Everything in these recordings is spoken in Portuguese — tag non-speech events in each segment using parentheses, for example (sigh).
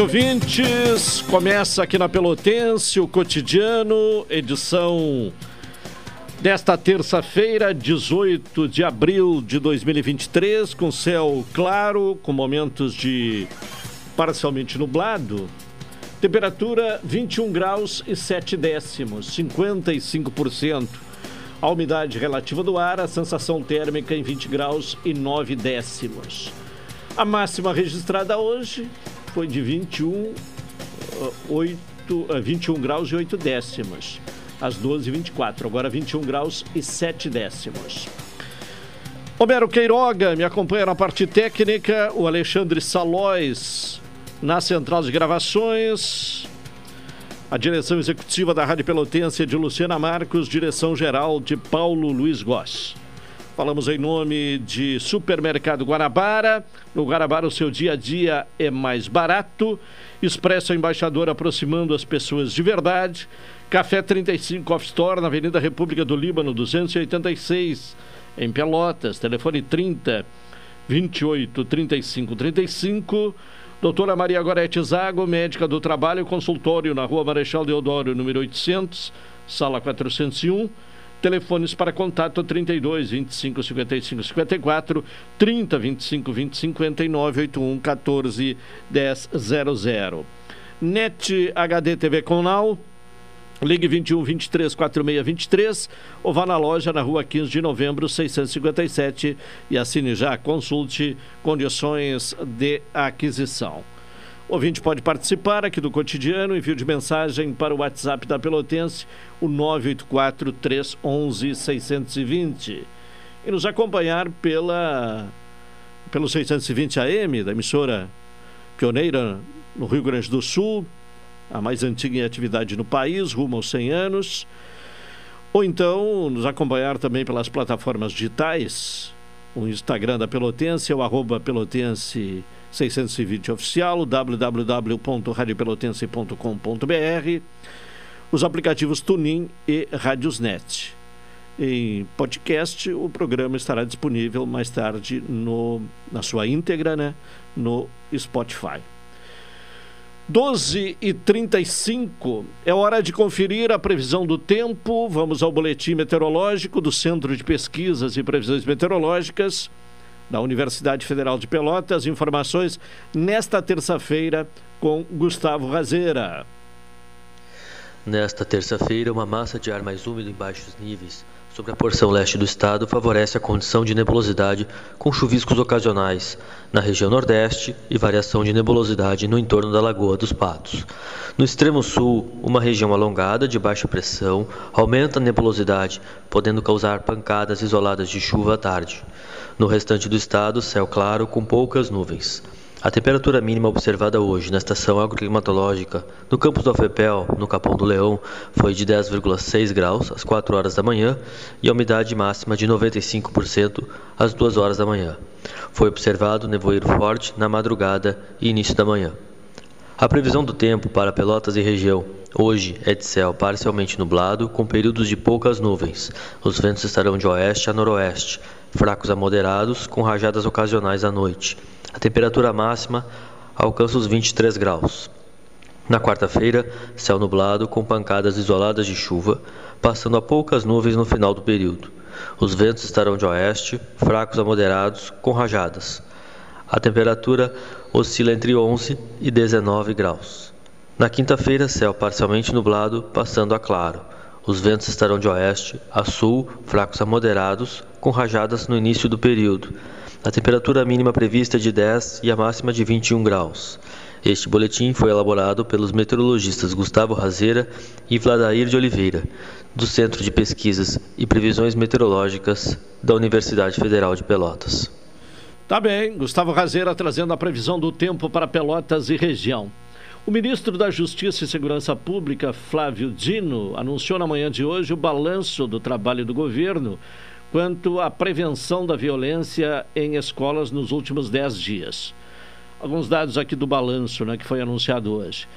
Tarde, ouvintes. Começa aqui na Pelotense o cotidiano, edição desta terça-feira, 18 de abril de 2023, com céu claro, com momentos de parcialmente nublado. Temperatura 21 graus e 7 décimos, 55%. A umidade relativa do ar, a sensação térmica em 20 graus e 9 décimos. A máxima registrada hoje foi de 21, 8, 21 graus e 8 décimos, às 12h24. Agora 21 graus e 7 décimos. Homero Queiroga me acompanha na parte técnica, o Alexandre Salóis na central de gravações, a direção executiva da Rádio Pelotense é de Luciana Marcos, direção geral de Paulo Luiz Goss. Falamos em nome de Supermercado Guarabara. No Guarabara, o seu dia a dia é mais barato. Expresso Embaixador aproximando as pessoas de verdade. Café 35 Off Store, na Avenida República do Líbano, 286, em Pelotas. Telefone 30 28 35 35. Doutora Maria Gorete Zago, médica do trabalho, consultório na Rua Marechal Deodoro, número 800, sala 401. Telefones para contato 32 25 55 54 30 25 20 59 81 14 10 00. NET HD TV Conal. Ligue 21 23 46 23 ou vá na loja na rua 15 de novembro 657 e assine já. Consulte condições de aquisição. O ouvinte pode participar aqui do cotidiano, envio de mensagem para o WhatsApp da Pelotense, o 984 311 620. E nos acompanhar pela pelo 620 AM, da emissora pioneira no Rio Grande do Sul, a mais antiga em atividade no país, rumo aos 100 anos. Ou então nos acompanhar também pelas plataformas digitais, o Instagram da Pelotense, é o arroba Pelotense 620 oficial, www.radiopelotense.com.br, os aplicativos Tunin e Radiosnet. Em podcast, o programa estará disponível mais tarde no, na sua íntegra né, no Spotify. 12 e 35 é hora de conferir a previsão do tempo. Vamos ao boletim meteorológico do Centro de Pesquisas e Previsões Meteorológicas da Universidade Federal de Pelotas. Informações nesta terça-feira com Gustavo Razeira. Nesta terça-feira, uma massa de ar mais úmido em baixos níveis sobre a porção leste do estado favorece a condição de nebulosidade com chuviscos ocasionais na região nordeste e variação de nebulosidade no entorno da Lagoa dos Patos. No extremo sul, uma região alongada de baixa pressão aumenta a nebulosidade, podendo causar pancadas isoladas de chuva à tarde. No restante do estado, céu claro com poucas nuvens. A temperatura mínima observada hoje na estação agroclimatológica no campus do Afepel, no Capão do Leão, foi de 10,6 graus às 4 horas da manhã e a umidade máxima de 95% às 2 horas da manhã. Foi observado nevoeiro forte na madrugada e início da manhã. A previsão do tempo para Pelotas e região hoje é de céu parcialmente nublado, com períodos de poucas nuvens. Os ventos estarão de oeste a noroeste fracos a moderados, com rajadas ocasionais à noite. A temperatura máxima alcança os 23 graus. Na quarta-feira, céu nublado com pancadas isoladas de chuva, passando a poucas nuvens no final do período. Os ventos estarão de oeste, fracos a moderados, com rajadas. A temperatura oscila entre 11 e 19 graus. Na quinta-feira, céu parcialmente nublado, passando a claro. Os ventos estarão de oeste a sul, fracos a moderados, com rajadas no início do período. A temperatura mínima prevista é de 10 e a máxima de 21 graus. Este boletim foi elaborado pelos meteorologistas Gustavo Razeira e Vladair de Oliveira, do Centro de Pesquisas e Previsões Meteorológicas da Universidade Federal de Pelotas. Tá bem, Gustavo Razeira trazendo a previsão do tempo para Pelotas e região. O ministro da Justiça e Segurança Pública, Flávio Dino, anunciou na manhã de hoje o balanço do trabalho do governo quanto à prevenção da violência em escolas nos últimos dez dias. Alguns dados aqui do balanço né, que foi anunciado hoje.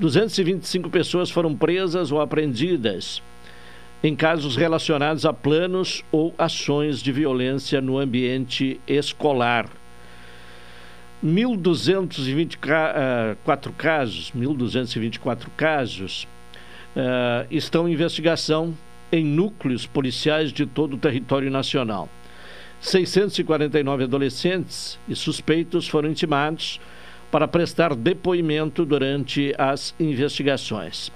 225 pessoas foram presas ou apreendidas em casos relacionados a planos ou ações de violência no ambiente escolar. 1.224 casos, 1.224 casos uh, estão em investigação em núcleos policiais de todo o território nacional. 649 adolescentes e suspeitos foram intimados para prestar depoimento durante as investigações.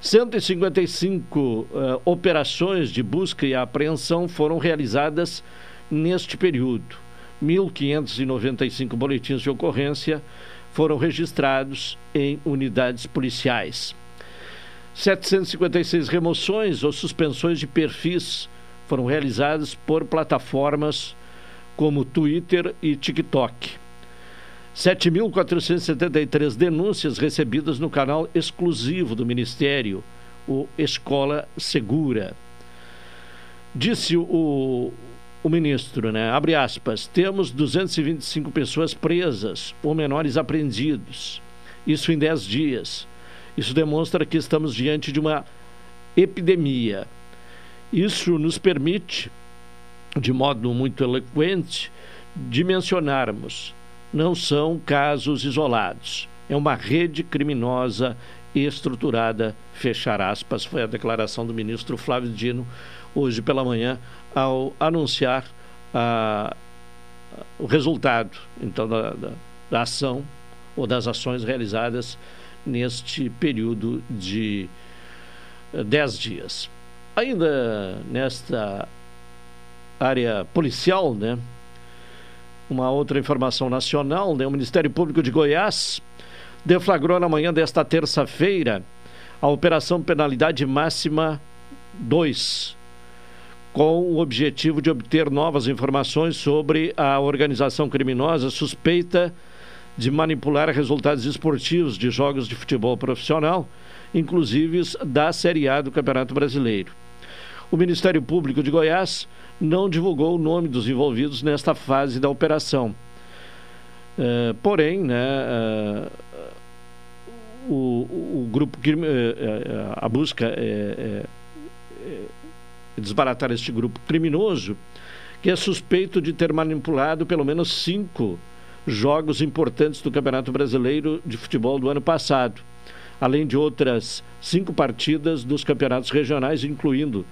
155 uh, operações de busca e apreensão foram realizadas neste período. 1.595 boletins de ocorrência foram registrados em unidades policiais. 756 remoções ou suspensões de perfis foram realizadas por plataformas como Twitter e TikTok. 7.473 denúncias recebidas no canal exclusivo do Ministério, o Escola Segura. Disse o, o ministro, né? Abre aspas, temos 225 pessoas presas ou menores apreendidos. Isso em 10 dias. Isso demonstra que estamos diante de uma epidemia. Isso nos permite, de modo muito eloquente, dimensionarmos. Não são casos isolados. É uma rede criminosa estruturada, fechar aspas, foi a declaração do ministro Flávio Dino hoje pela manhã ao anunciar a, o resultado então da, da, da, ação ou das ações realizadas neste período de eh, dez dias. Ainda nesta área policial, né? Uma outra informação nacional, né? O Ministério Público de Goiás deflagrou na manhã desta terça-feira a Operação Penalidade Máxima 2, com o objetivo de obter novas informações sobre a organização criminosa suspeita de manipular resultados esportivos de jogos de futebol profissional, inclusive da Série A do Campeonato Brasileiro. O Ministério Público de Goiás não divulgou o nome dos envolvidos nesta fase da operação. Uh, porém, né, uh, o, o, grupo, uh, a busca é, desbaratar este grupo criminoso, que é suspeito de ter manipulado pelo menos cinco jogos importantes do Campeonato Brasileiro de Futebol do ano passado, além de outras cinco partidas dos campeonatos regionais, incluindo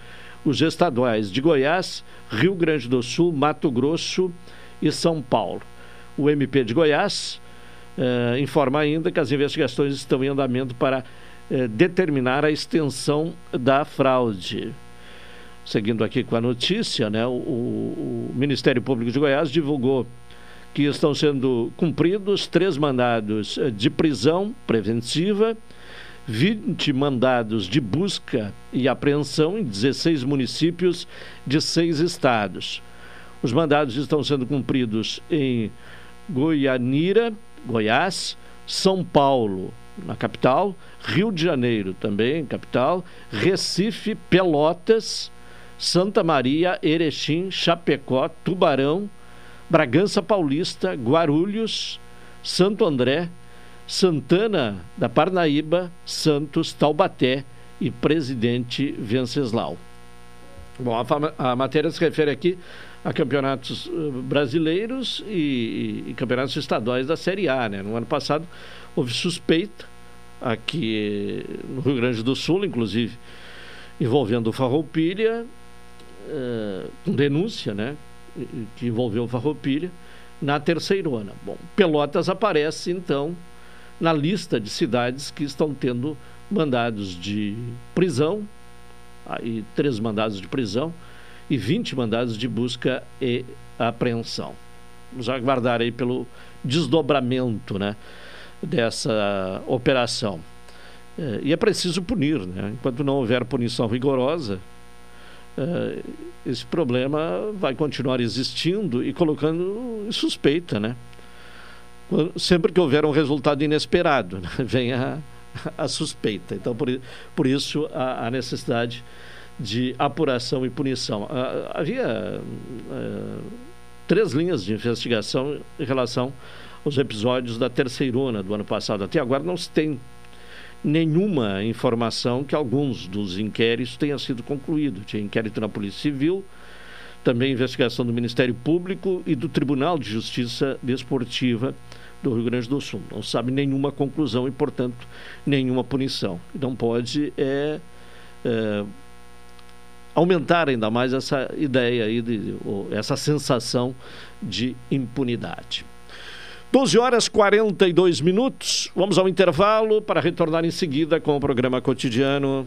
os estaduais de Goiás, Rio Grande do Sul, Mato Grosso e São Paulo. O MP de Goiás eh, informa ainda que as investigações estão em andamento para eh, determinar a extensão da fraude. Seguindo aqui com a notícia, né, o, o Ministério Público de Goiás divulgou que estão sendo cumpridos três mandados eh, de prisão preventiva, 20 mandados de busca e apreensão em 16 municípios de seis estados. Os mandados estão sendo cumpridos em Goianira, Goiás, São Paulo, na capital, Rio de Janeiro também, capital, Recife, Pelotas, Santa Maria, Erechim, Chapecó, Tubarão, Bragança Paulista, Guarulhos, Santo André, Santana da Parnaíba, Santos, Taubaté e Presidente Venceslau. Bom, a, a, matéria se refere aqui a campeonatos uh, brasileiros e, e, campeonatos estaduais da Série A. Né? No ano passado houve suspeita aqui no Rio Grande do Sul, inclusive envolvendo o Farroupilha, uh, com denúncia, né? Que envolveu Farroupilha na terceirona. Bom, Pelotas aparece então na lista de cidades que estão tendo mandados de prisão, aí três mandados de prisão e 20 mandados de busca e apreensão. Vamos aguardar aí pelo desdobramento, né, dessa operação. É, e é preciso punir, né? Enquanto não houver punição rigorosa, esse problema vai continuar existindo e colocando em suspeita, né? Sempre que houver um resultado inesperado, né? (laughs) vem a, a, suspeita. Então, por, por isso, a, a, necessidade de apuração e punição. Ah, havia é, três linhas de investigação em relação aos episódios da terceirona do ano passado. Até agora não se tem nenhuma informação que alguns dos inquéritos tenham sido concluídos. Tinha inquérito na Polícia Civil, também investigação do Ministério Público e do Tribunal de Justiça Desportiva do Rio Grande do Sul. Não sabe nenhuma conclusão e, portanto, nenhuma punição. Não pode é, é, aumentar ainda mais essa ideia aí, de, essa sensação de impunidade. 12 horas 42 minutos. Vamos ao intervalo para retornar em seguida com o programa cotidiano.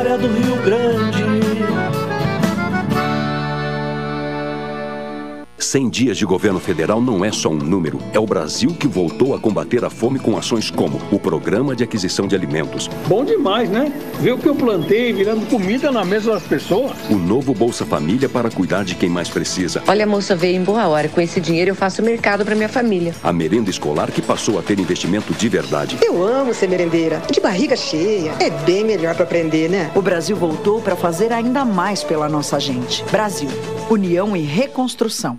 história do Rio Grande. 100 dias de governo federal não é só um número, é o Brasil que voltou a combater a fome com ações como o Programa de Aquisição de Alimentos. Bom demais, né? Ver o que eu plantei virando comida na mesa das pessoas. O novo Bolsa Família para cuidar de quem mais precisa. Olha, a moça veio em boa hora. Com esse dinheiro eu faço mercado para minha família. A merenda escolar que passou a ter investimento de verdade. Eu amo ser merendeira. De barriga cheia. É bem melhor para aprender, né? O Brasil voltou para fazer ainda mais pela nossa gente. Brasil, união e reconstrução.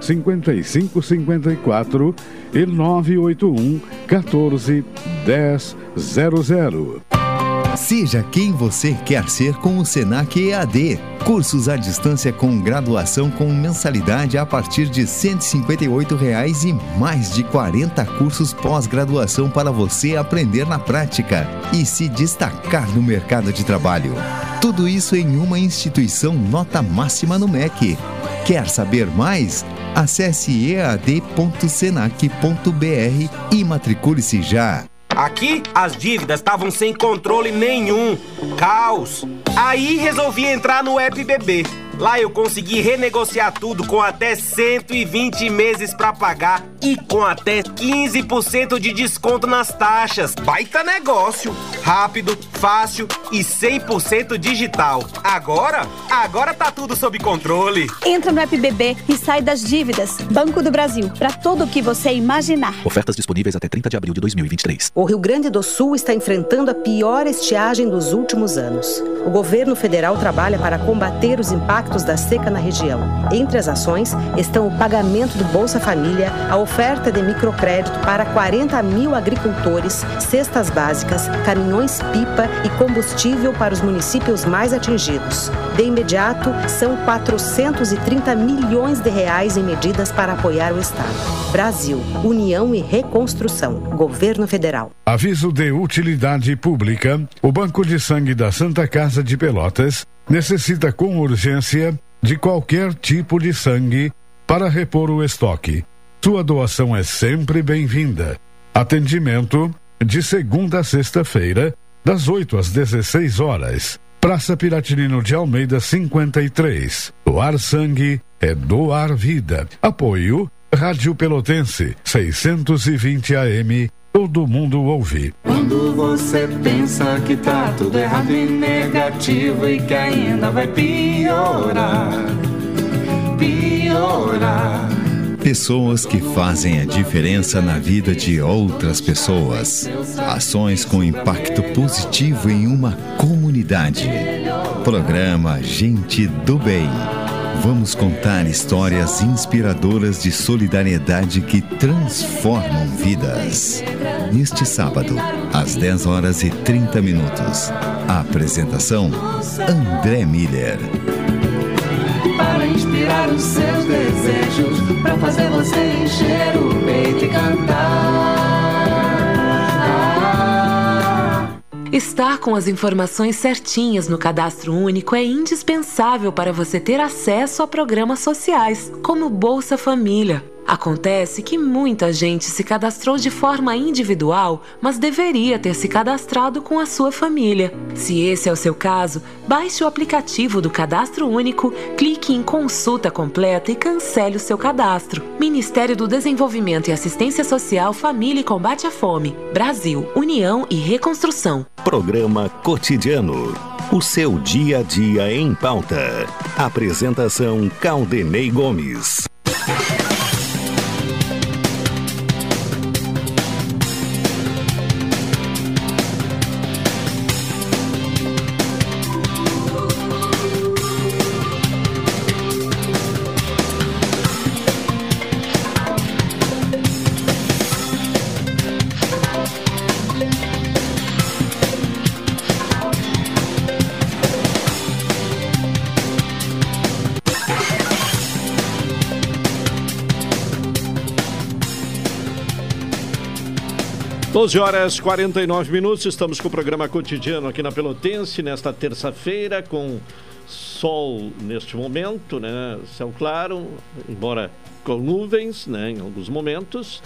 5554 e 981 14 1000. Seja quem você quer ser com o Senac EAD. Cursos à distância com graduação com mensalidade a partir de 158 reais e mais de 40 cursos pós-graduação para você aprender na prática e se destacar no mercado de trabalho. Tudo isso em uma instituição nota máxima no MEC. Quer saber mais? Acesse ead.senac.br e matricule-se já. Aqui as dívidas estavam sem controle nenhum. Caos. Aí resolvi entrar no app BB. Lá eu consegui renegociar tudo com até 120 meses para pagar e com até 15% de desconto nas taxas. Baita negócio! Rápido, fácil e 100% digital. Agora, agora tá tudo sob controle. Entra no app BB e sai das dívidas. Banco do Brasil, para tudo o que você imaginar. Ofertas disponíveis até 30 de abril de 2023. O Rio Grande do Sul está enfrentando a pior estiagem dos últimos anos. O governo federal trabalha para combater os impactos impactos da seca na região. Entre as ações estão o pagamento do Bolsa Família, a oferta de microcrédito para 40 mil agricultores, cestas básicas, caminhões-pipa e combustível para os municípios mais atingidos. De imediato, são 430 milhões de reais em medidas para apoiar o Estado. Brasil, União e Reconstrução. Governo Federal. Aviso de utilidade pública: o Banco de Sangue da Santa Casa de Pelotas necessita com urgência de qualquer tipo de sangue para repor o estoque. Sua doação é sempre bem-vinda. Atendimento de segunda a sexta-feira, das 8 às 16 horas. Praça Piratinino de Almeida 53. Doar sangue é doar vida. Apoio Rádio Pelotense 620 AM. Todo mundo ouve. Quando você pensa que tá tudo errado e negativo e que ainda vai piorar, piorar. Pessoas que fazem a diferença na vida de outras pessoas. Ações com impacto positivo em uma comunidade. Programa Gente do Bem. Vamos contar histórias inspiradoras de solidariedade que transformam vidas. Neste sábado, às 10 horas e 30 minutos. A apresentação: André Miller. Inspirar os seus desejos, para fazer você encher o peito e cantar. Estar com as informações certinhas no cadastro único é indispensável para você ter acesso a programas sociais, como Bolsa Família. Acontece que muita gente se cadastrou de forma individual, mas deveria ter se cadastrado com a sua família. Se esse é o seu caso, baixe o aplicativo do Cadastro Único, clique em Consulta Completa e cancele o seu cadastro. Ministério do Desenvolvimento e Assistência Social, Família e Combate à Fome. Brasil, União e Reconstrução. Programa Cotidiano. O seu dia a dia em pauta. Apresentação Caldenei Gomes. 12 horas 49 minutos, estamos com o programa cotidiano aqui na Pelotense, nesta terça-feira, com sol neste momento, né? Céu claro, embora com nuvens, né? Em alguns momentos.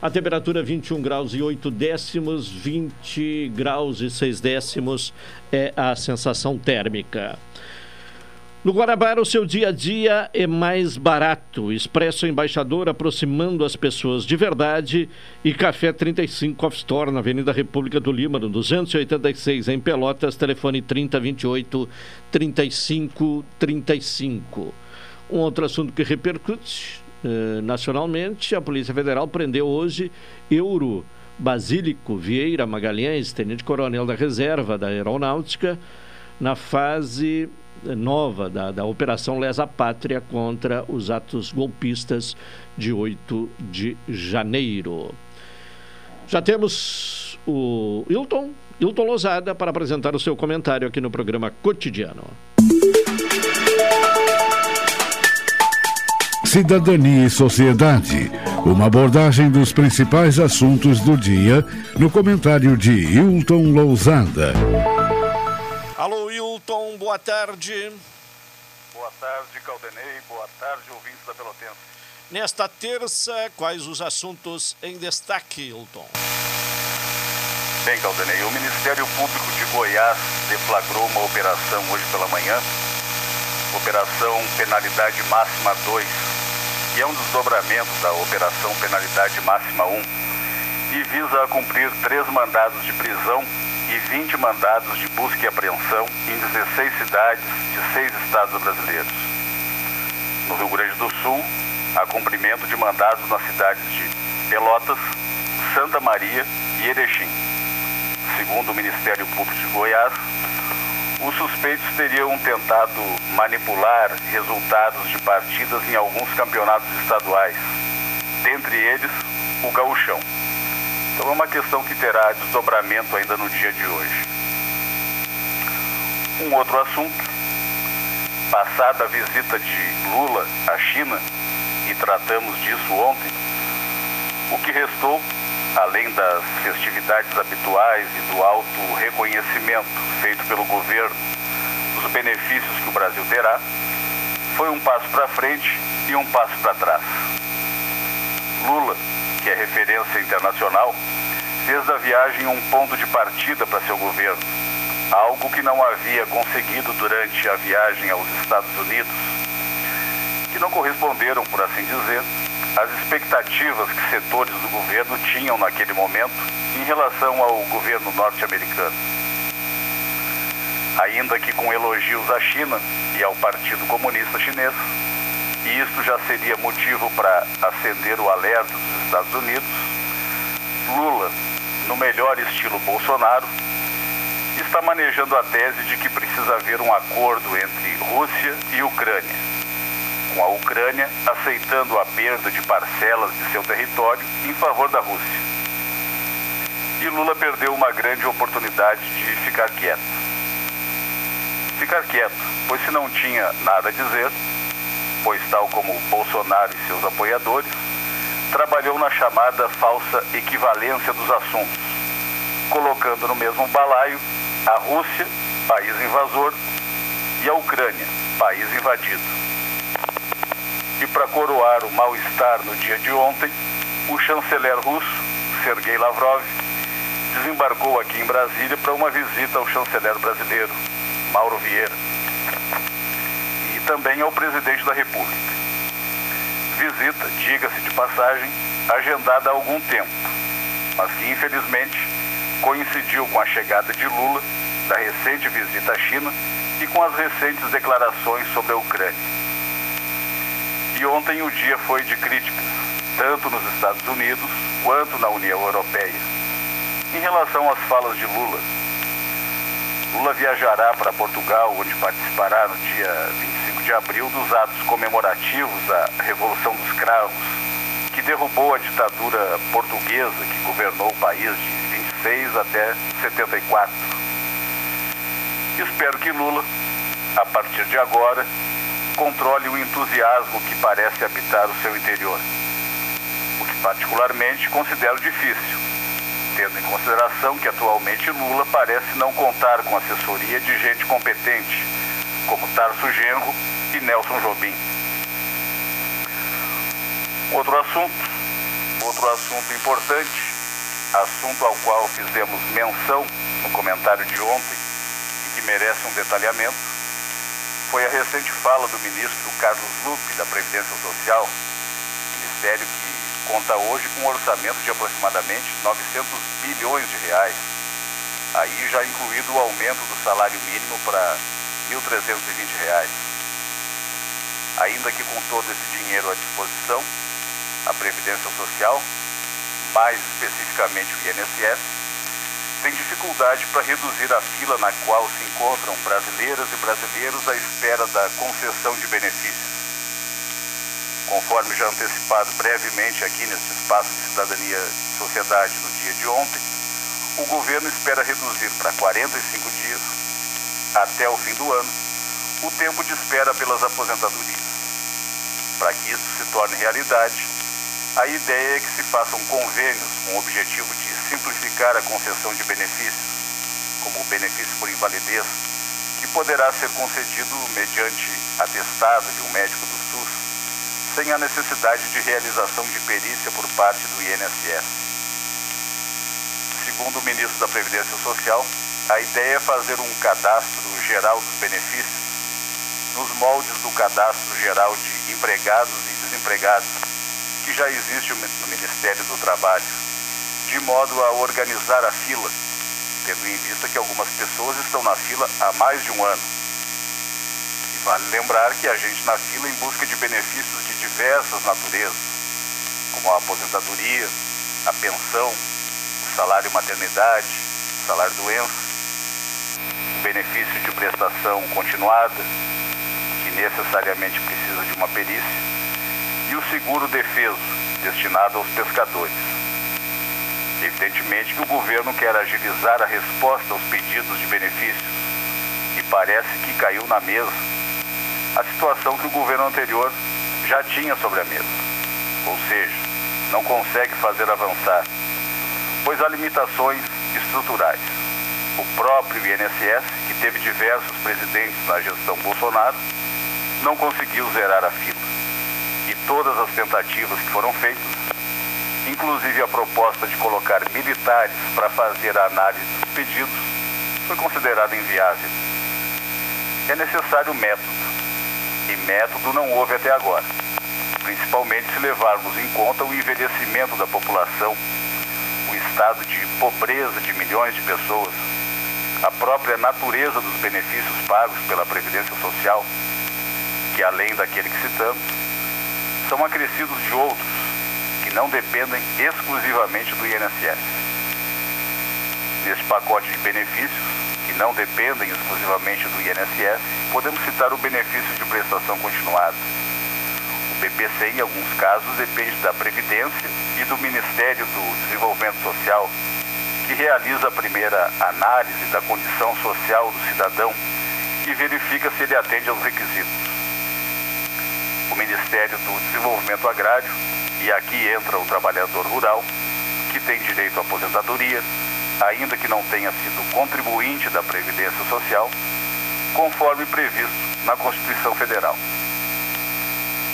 A temperatura 21 graus e 8 décimos, 20 graus e 6 décimos é a sensação térmica. No Guarabara, o seu dia a dia é mais barato. Expresso Embaixador aproximando as pessoas de verdade. E Café 35 Coffee Store na Avenida República do Lima, no 286, em Pelotas. Telefone 3028 3535. Um outro assunto que repercute eh, nacionalmente: a Polícia Federal prendeu hoje Euro Basílico Vieira Magalhães, tenente-coronel da reserva da Aeronáutica, na fase nova da, da Operação Lesa Pátria contra os atos golpistas de 8 de janeiro. Já temos o Hilton, Hilton Lozada, para apresentar o seu comentário aqui no programa Cotidiano. Cidadania e Sociedade. Uma abordagem dos principais assuntos do dia no comentário de Hilton Lousada. Hilton, boa tarde. Boa tarde, Caldenei. Boa tarde, ouvintes da Pelotense. Nesta terça, quais os assuntos em destaque, Hilton? Bem, Caldenei, o Ministério Público de Goiás deflagrou uma operação hoje pela manhã, Operação Penalidade Máxima 2, que é um desdobramento da Operação Penalidade Máxima 1, e visa cumprir três mandados de prisão e 20 mandados de busca e apreensão em 16 cidades de seis estados brasileiros. No Rio Grande do Sul, há cumprimento de mandados nas cidades de Pelotas, Santa Maria e Erechim. Segundo o Ministério Público de Goiás, os suspeitos teriam tentado manipular resultados de partidas em alguns campeonatos estaduais, dentre eles o gauchão. Então é uma questão que terá desdobramento ainda no dia de hoje. Um outro assunto, passada a visita de Lula à China, e tratamos disso ontem, o que restou, além das festividades habituais e do alto reconhecimento feito pelo governo dos benefícios que o Brasil terá, foi um passo para frente e um passo para trás. Lula, que é referência internacional, fez da viagem um ponto de partida para seu governo, algo que não havia conseguido durante a viagem aos Estados Unidos, que não corresponderam, por assim dizer, às expectativas que setores do governo tinham naquele momento em relação ao governo norte-americano ainda que com elogios à China e ao Partido Comunista Chinês. E isto já seria motivo para acender o alerta dos Estados Unidos. Lula, no melhor estilo Bolsonaro, está manejando a tese de que precisa haver um acordo entre Rússia e Ucrânia, com a Ucrânia aceitando a perda de parcelas de seu território em favor da Rússia. E Lula perdeu uma grande oportunidade de ficar quieto ficar quieto, pois se não tinha nada a dizer, tal como Bolsonaro e seus apoiadores, trabalhou na chamada falsa equivalência dos assuntos, colocando no mesmo balaio a Rússia, país invasor, e a Ucrânia, país invadido. E para coroar o mal-estar no dia de ontem, o chanceler russo, Sergei Lavrov, desembarcou aqui em Brasília para uma visita ao chanceler brasileiro, Mauro Vieira, também ao presidente da República. Visita, diga-se de passagem, agendada há algum tempo, mas que infelizmente coincidiu com a chegada de Lula, da recente visita à China e com as recentes declarações sobre a Ucrânia. E ontem o dia foi de críticas, tanto nos Estados Unidos quanto na União Europeia. Em relação às falas de Lula, Lula viajará para Portugal, onde participará no dia 25 de abril dos atos comemorativos da Revolução dos Cravos, que derrubou a ditadura portuguesa que governou o país de 26 até 74. Espero que Lula, a partir de agora, controle o entusiasmo que parece habitar o seu interior, o que particularmente considero difícil tendo em consideração que atualmente Lula parece não contar com assessoria de gente competente, como Tarso Genro e Nelson Jobim. Outro assunto, outro assunto importante, assunto ao qual fizemos menção no comentário de ontem e que merece um detalhamento, foi a recente fala do ministro Carlos Lupe da Previdência Social, ministério que conta hoje com um orçamento de aproximadamente 900 bilhões de reais, aí já incluído o aumento do salário mínimo para 1.320 reais. Ainda que com todo esse dinheiro à disposição, a Previdência Social, mais especificamente o INSS, tem dificuldade para reduzir a fila na qual se encontram brasileiras e brasileiros à espera da concessão de benefícios conforme já antecipado brevemente aqui neste espaço de cidadania e sociedade no dia de ontem, o governo espera reduzir para 45 dias, até o fim do ano, o tempo de espera pelas aposentadorias. Para que isso se torne realidade, a ideia é que se façam convênios com o objetivo de simplificar a concessão de benefícios, como o benefício por invalidez, que poderá ser concedido mediante atestado de um médico do SUS sem a necessidade de realização de perícia por parte do INSS. Segundo o ministro da Previdência Social, a ideia é fazer um cadastro geral dos benefícios nos moldes do cadastro geral de empregados e desempregados, que já existe no Ministério do Trabalho, de modo a organizar a fila, tendo em vista que algumas pessoas estão na fila há mais de um ano. Vale lembrar que a gente na fila em busca de benefícios de diversas naturezas, como a aposentadoria, a pensão, o salário maternidade, o salário doença, o benefício de prestação continuada, necessariamente precisa de uma perícia, e o seguro defeso, destinado aos pescadores. Evidentemente que o governo quer agilizar a resposta aos pedidos de benefícios e parece que caiu na mesa a situação que o governo anterior já tinha sobre a mesa. Ou seja, não consegue fazer avançar, pois há limitações estruturais. O próprio INSS, que teve diversos presidentes na gestão Bolsonaro, não conseguiu zerar a fila. E todas as tentativas que foram feitas, inclusive a proposta de colocar militares para fazer a análise dos pedidos, foi considerada inviável. É necessário método, e método não houve até agora, principalmente se levarmos em conta o envelhecimento da população, o estado de pobreza de milhões de pessoas, a própria natureza dos benefícios pagos pela Previdência Social que além daquele que citamos, são acrescidos de outros que não dependem exclusivamente do INSS. Neste pacote de benefícios, não dependem exclusivamente do INSS, podemos citar o benefício de prestação continuada. O BPC, em alguns casos, depende da Previdência e do Ministério do Desenvolvimento Social, que realiza a primeira análise da condição social do cidadão e verifica se ele atende aos requisitos o Ministério do Desenvolvimento Agrário, e aqui entra o trabalhador rural, que tem direito à aposentadoria, ainda que não tenha sido contribuinte da Previdência Social, conforme previsto na Constituição Federal.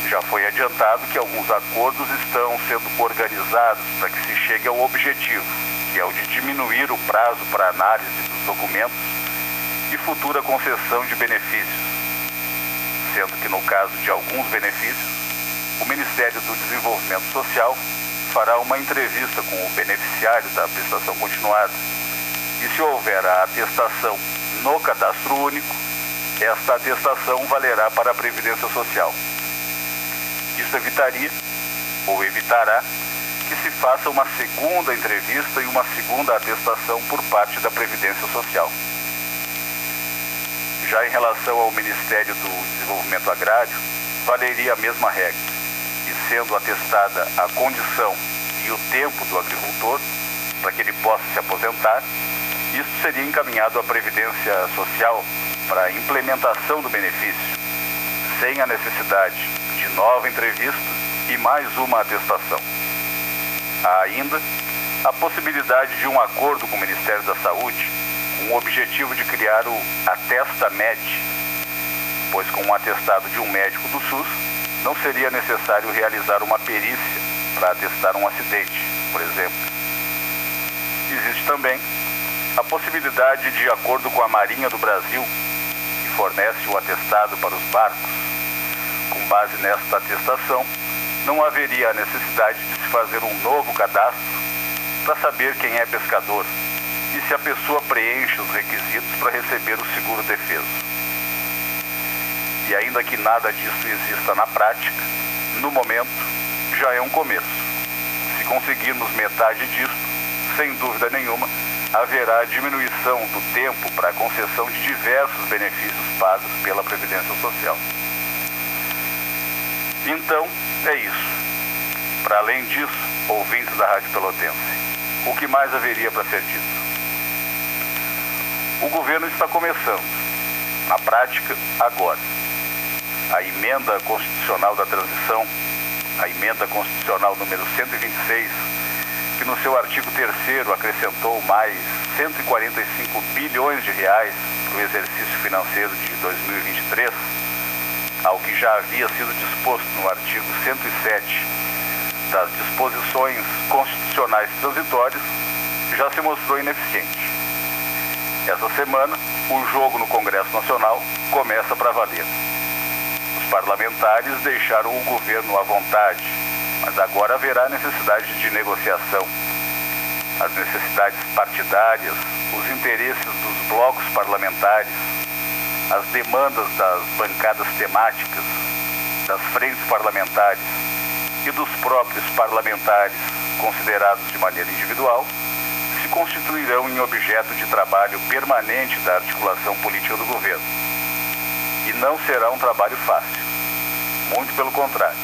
Já foi adiantado que alguns acordos estão sendo organizados para que se chegue ao objetivo, que é o de diminuir o prazo para análise dos documentos e futura concessão de benefícios sendo que no caso de alguns benefícios, o Ministério do Desenvolvimento Social fará uma entrevista com o beneficiário da prestação continuada e se houver a atestação no cadastro único, esta atestação valerá para a Previdência Social. Isso evitaria, ou evitará, que se faça uma segunda entrevista e uma segunda atestação por parte da Previdência Social. Já em relação ao Ministério do Desenvolvimento Agrário, valeria a mesma regra. Sendo atestada a condição e o tempo do agricultor para que ele possa se aposentar, isso seria encaminhado à Previdência Social para a implementação do benefício, sem a necessidade de nova entrevista e mais uma atestação. Há ainda a possibilidade de um acordo com o Ministério da Saúde com o objetivo de criar o Atesta Med, pois com um atestado de um médico do SUS não seria necessário realizar uma perícia para atestar um acidente, por exemplo. Existe também a possibilidade de acordo com a Marinha do Brasil, que fornece o atestado para os barcos. Com base nesta atestação, não haveria a necessidade de se fazer um novo cadastro para saber quem é pescador e se a pessoa preenche os requisitos para receber o seguro defeso. E ainda que nada disso exista na prática, no momento já é um começo. Se conseguirmos metade disso, sem dúvida nenhuma, haverá diminuição do tempo para a concessão de diversos benefícios pagos pela Previdência Social. Então, é isso. Para além disso, ouvintes da Rádio Pelotense, o que mais haveria para ser dito? O governo está começando, na prática, agora. A emenda constitucional da transição, a emenda constitucional número 126, que no seu artigo 3 acrescentou mais 145 bilhões de reais para o exercício financeiro de 2023, ao que já havia sido disposto no artigo 107 das disposições constitucionais transitórias, já se mostrou ineficiente. Essa semana, o jogo no Congresso Nacional começa para valer. Parlamentares deixaram o governo à vontade, mas agora haverá necessidade de negociação. As necessidades partidárias, os interesses dos blocos parlamentares, as demandas das bancadas temáticas, das frentes parlamentares e dos próprios parlamentares considerados de maneira individual constituirão em objeto de trabalho permanente da articulação política do governo. E não será um trabalho fácil. Muito pelo contrário.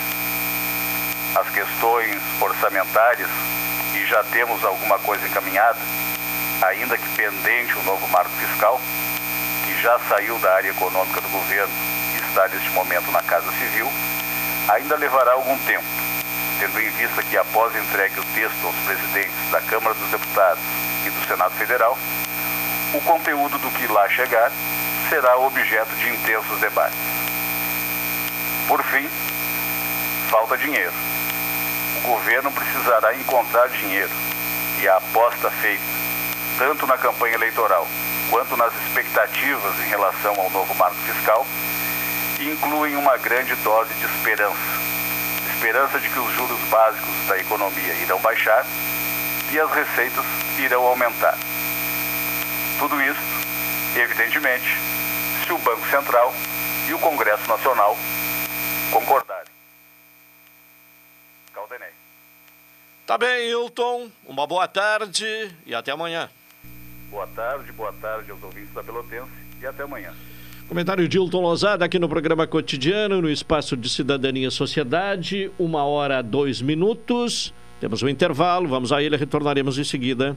As questões orçamentárias, e já temos alguma coisa encaminhada, ainda que pendente o novo marco fiscal, que já saiu da área econômica do governo e está neste momento na Casa Civil, ainda levará algum tempo, tendo em vista que após entregue o texto aos presidentes da Câmara dos Deputados e do Senado Federal, o conteúdo do que lá chegar será objeto de intensos debates. Por fim, falta dinheiro. O governo precisará encontrar dinheiro e a aposta feita, tanto na campanha eleitoral quanto nas expectativas em relação ao novo marco fiscal, incluem uma grande dose de esperança. Esperança de que os juros básicos da economia irão baixar e as receitas irão aumentar. Tudo isso, evidentemente, se o Banco Central e o Congresso Nacional concordarem. Caldenei. Tá bem, Hilton. Uma boa tarde e até amanhã. Boa tarde, boa tarde aos ouvintes da Pelotense e até amanhã. Comentário de Hilton Lozada aqui no programa cotidiano, no espaço de Cidadania e Sociedade, uma hora, dois minutos. Temos um intervalo, vamos a ele, retornaremos em seguida.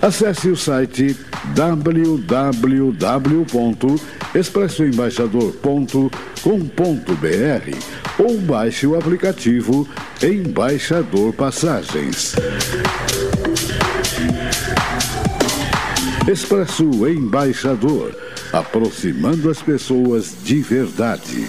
Acesse o site www.expressoembaixador.com.br ou baixe o aplicativo Embaixador Passagens. Expresso Embaixador, aproximando as pessoas de verdade.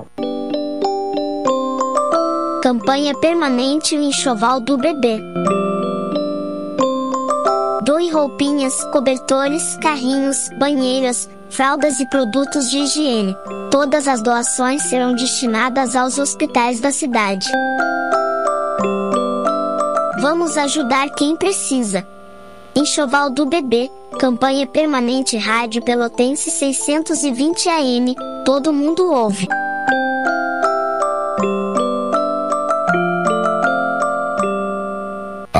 Campanha permanente O Enxoval do Bebê. Doe roupinhas, cobertores, carrinhos, banheiras, fraldas e produtos de higiene. Todas as doações serão destinadas aos hospitais da cidade. Vamos ajudar quem precisa. Enxoval do Bebê, campanha permanente Rádio Pelotense 620 AM, todo mundo ouve.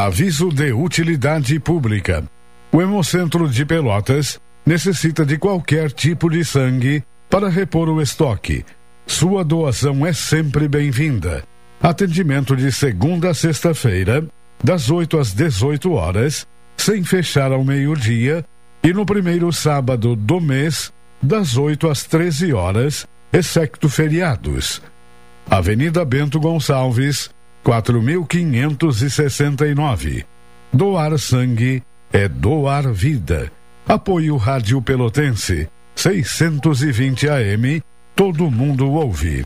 Aviso de utilidade pública. O Hemocentro de Pelotas necessita de qualquer tipo de sangue para repor o estoque. Sua doação é sempre bem-vinda. Atendimento de segunda a sexta-feira, das 8 às 18 horas, sem fechar ao meio-dia, e no primeiro sábado do mês, das 8 às 13 horas, excepto feriados. Avenida Bento Gonçalves, 4569. Doar sangue é doar vida. Apoio Rádio Pelotense, 620 AM, todo mundo ouve.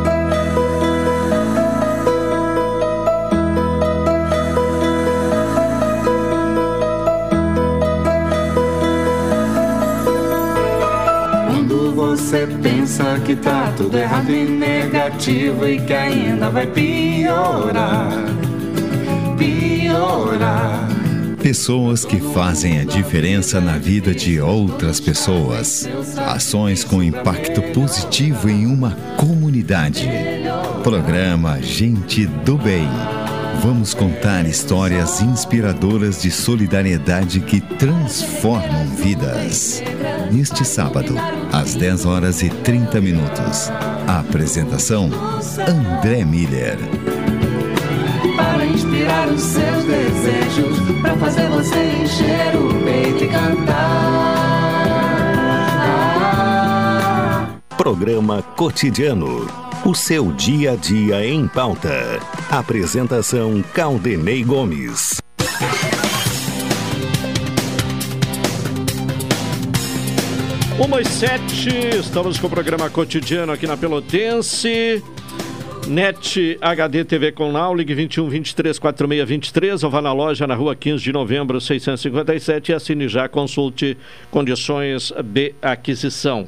você pensa que tá tudo errado e negativo e que ainda vai piorar, piorar. Pessoas que fazem a diferença na vida de outras pessoas. Ações com impacto positivo em uma comunidade. Programa Gente do Bem. Vamos contar histórias inspiradoras de solidariedade que transformam vidas. Neste sábado, às 10 horas e 30 minutos. A apresentação: André Miller. Para inspirar os seus desejos, para fazer você encher o peito e cantar. Programa Cotidiano. O seu dia a dia em pauta. Apresentação Caldenei Gomes. Uma e sete, estamos com o programa cotidiano aqui na Pelotense. NET HD TV com Now, ligue 21 23 46 23 ou vá na loja na rua 15 de novembro 657 e assine já, consulte condições de aquisição.